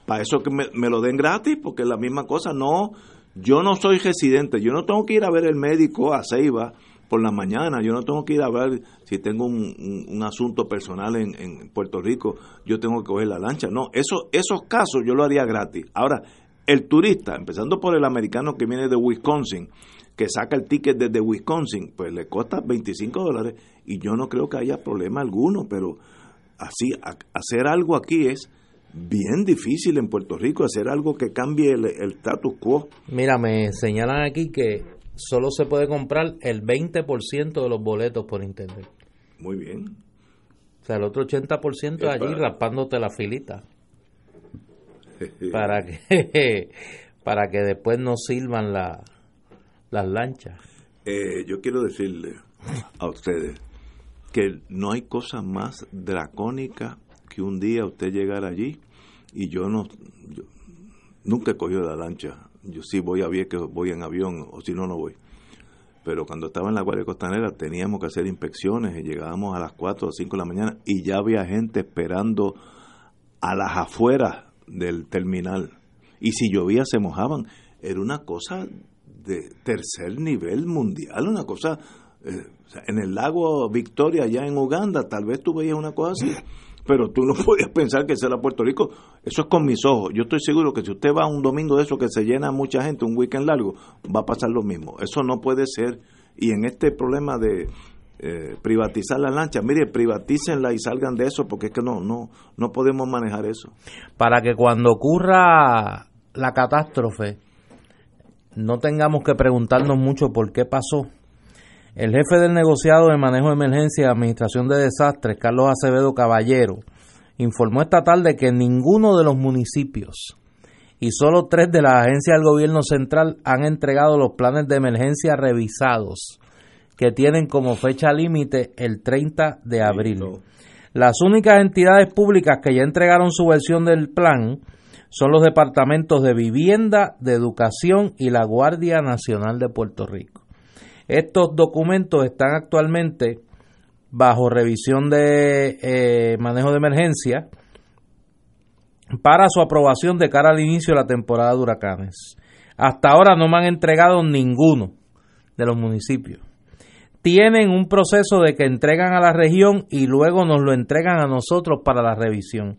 para eso que me, lo den gratis, porque es la misma cosa. No, yo no soy residente, yo no tengo que ir a ver el médico a Ceiba por la mañana, yo no tengo que ir a ver si tengo un, un- un asunto personal en, en Puerto Rico, yo tengo que coger la lancha. No, eso, esos casos yo lo haría gratis. Ahora, el turista, empezando por el americano que viene de Wisconsin, que saca el ticket desde Wisconsin, pues le cuesta 25 dólares y yo no creo que haya problema alguno, pero así, a- hacer algo aquí es bien difícil en Puerto Rico, hacer algo que cambie el, el status quo. mira, me señalan aquí que solo se puede comprar el 20% de los boletos por internet. Muy bien. O sea, el otro 80% Es allí para- raspándote la filita. [LAUGHS] Para que, [LAUGHS] para que después no sirvan la, las lanchas. Eh, yo quiero decirle a ustedes que no hay cosa más dracónica que un día usted llegar allí y yo no yo nunca he cogido la lancha yo sí voy a Vieques voy en avión o si no no voy pero cuando estaba en la Guardia Costanera teníamos que hacer inspecciones y llegábamos a las 4 o 5 de la mañana y ya había gente esperando a las afueras del terminal. Y si llovía se mojaban. Era una cosa de tercer nivel mundial una cosa eh, en el lago Victoria allá en Uganda tal vez tú veías una cosa así. Pero tú no [LAUGHS] podías pensar que eso era Puerto Rico. Eso es con mis ojos. Yo estoy seguro que si usted va un domingo de eso que se llena mucha gente un weekend largo va a pasar lo mismo. Eso no puede ser. Y en este problema de eh, privatizar la lancha. Mire privatícenla y salgan de eso porque es que no no no podemos manejar eso. Para que cuando ocurra la catástrofe no tengamos que preguntarnos mucho por qué pasó. El jefe del negociado de manejo de emergencia y administración de desastres, Carlos Acevedo Caballero, informó esta tarde que ninguno de los municipios y solo tres de las agencias del gobierno central han entregado los planes de emergencia revisados que tienen como fecha límite el 30 de abril. Las únicas entidades públicas que ya entregaron su versión del plan son los departamentos de vivienda, de educación y la Guardia Nacional de Puerto Rico. Estos documentos están actualmente bajo revisión de eh, manejo de emergencia para su aprobación de cara al inicio de la temporada de huracanes. Hasta ahora no me han entregado ninguno de los municipios. Tienen un proceso de que entregan a la región y luego nos lo entregan a nosotros para la revisión.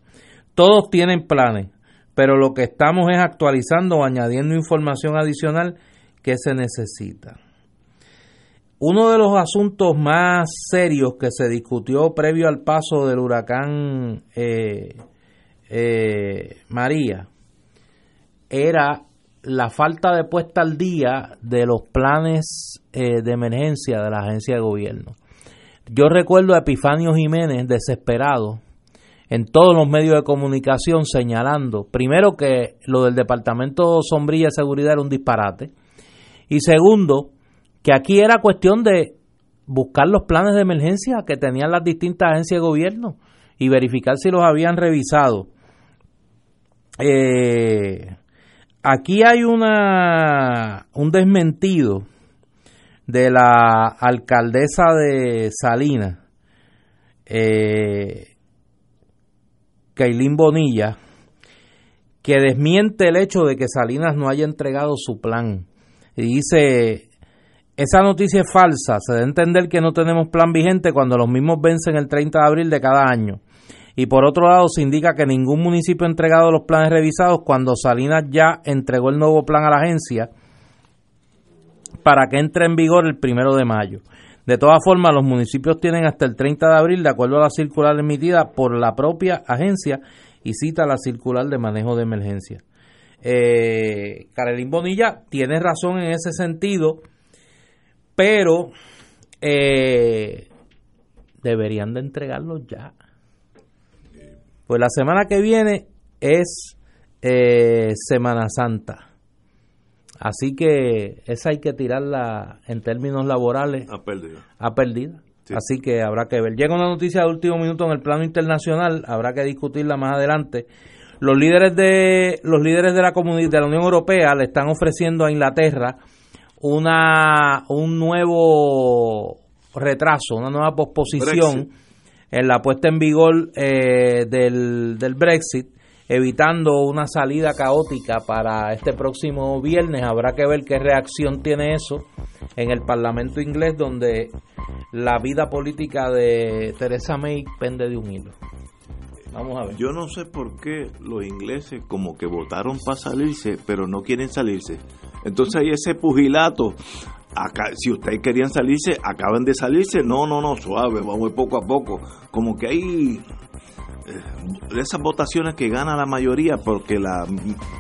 Todos tienen planes, pero lo que estamos es actualizando o añadiendo información adicional que se necesita. Uno de los asuntos más serios que se discutió previo al paso del huracán eh, eh, María era la falta de puesta al día de los planes eh, de emergencia de la agencia de gobierno. Yo recuerdo a Epifanio Jiménez desesperado en todos los medios de comunicación señalando, primero que lo del Departamento Sombrilla de Seguridad era un disparate, y segundo, que aquí era cuestión de buscar los planes de emergencia que tenían las distintas agencias de gobierno y verificar si los habían revisado. eh, aquí hay una un desmentido de la alcaldesa de Salinas, eh, Bonilla, que desmiente el hecho de que Salinas no haya entregado su plan. Y dice, esa noticia es falsa, se debe entender que no tenemos plan vigente cuando los mismos vencen el 30 de abril de cada año. Y por otro lado, se indica que ningún municipio ha entregado los planes revisados cuando Salinas ya entregó el nuevo plan a la agencia para que entre en vigor el primero de mayo. De todas formas, los municipios tienen hasta el 30 de abril, de acuerdo a la circular emitida por la propia agencia y cita la circular de manejo de emergencia. Eh, Bonilla tiene razón en ese sentido, pero eh, deberían de entregarlos ya. Pues la semana que viene es eh, Semana Santa. Así que esa hay que tirarla en términos laborales a pérdida. A pérdida. Así que habrá que ver. Llega una noticia de último minuto en el plano internacional, habrá que discutirla más adelante. Los líderes de los líderes de la comunidad de la Unión Europea le están ofreciendo a Inglaterra una un nuevo retraso, una nueva posposición en la puesta en vigor eh, del, del Brexit evitando una salida caótica para este próximo viernes. Habrá que ver qué reacción tiene eso en el Parlamento inglés, donde la vida política de Theresa May pende de un hilo. Vamos a ver. Yo no sé por qué los ingleses como que votaron para salirse, pero no quieren salirse. Entonces hay ese pugilato. Si ustedes querían salirse, acaban de salirse. No, no, no, suave, vamos poco a poco. Como que hay eh, esas votaciones que gana la mayoría, porque la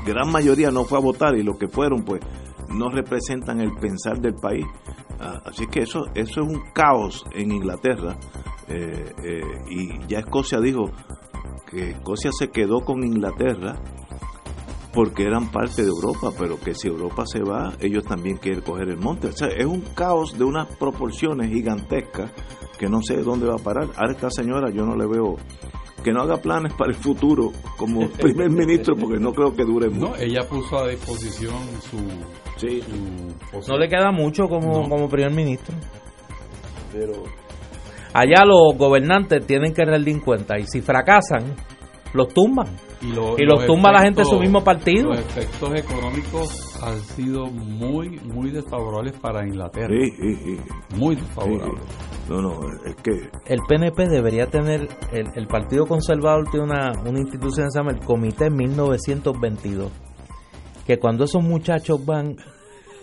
gran mayoría no fue a votar y los que fueron, pues no representan el pensar del país. Ah, así que eso, eso es un caos en Inglaterra. Eh, eh, y ya Escocia dijo que Escocia se quedó con Inglaterra porque eran parte de Europa, pero que si Europa se va, ellos también quieren coger el monte. O sea, es un caos de unas proporciones gigantescas que no sé dónde va a parar. A esta señora yo no le veo que no haga planes para el futuro como [LAUGHS] primer ministro porque no creo que dure mucho. No, ella puso a disposición su... Sí. no le queda mucho como, como primer ministro. Pero... Allá los gobernantes tienen que rendir cuenta y si fracasan, los tumban. Y, los, tumba la gente de su mismo partido. Los efectos económicos han sido muy, muy desfavorables para Inglaterra. Sí, sí, sí. Muy desfavorables. No, no, es que... El PNP debería tener, el, el Partido Conservador tiene una, una institución que se llama el Comité 1922, que cuando esos muchachos van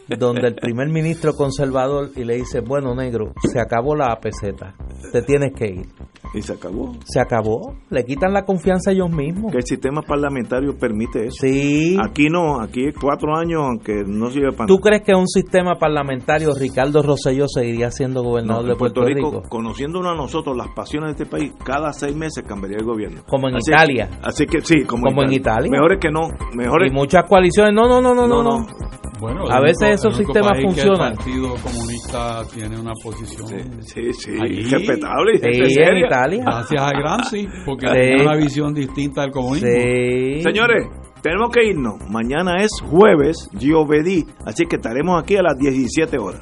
donde el primer ministro conservador y le dice, bueno negro, se acabó la peseta, te tienes que ir. Y se acabó. Se acabó. Le quitan la confianza a ellos mismos. Que el sistema parlamentario permite eso. Sí. Aquí no, aquí cuatro años, aunque no sirve para ¿Tú crees que un sistema parlamentario Ricardo Rosselló seguiría siendo gobernador de Puerto, Rico, Conociéndonos a nosotros las pasiones de este país, cada seis meses cambiaría el gobierno. Como en Italia. así que sí, como, en, Italia. Mejor es que no. Mejor y muchas coaliciones. No, no, no, no, no. no. Bueno, a veces esos sistemas funcionan. el Partido Comunista tiene una posición sí, sí, sí respetable. Sí, en Italia. Gracias a Gramsci, porque tiene una visión distinta del comunismo. Señores, tenemos que irnos. Mañana es jueves, Giovedí, así que estaremos aquí a las 17 horas.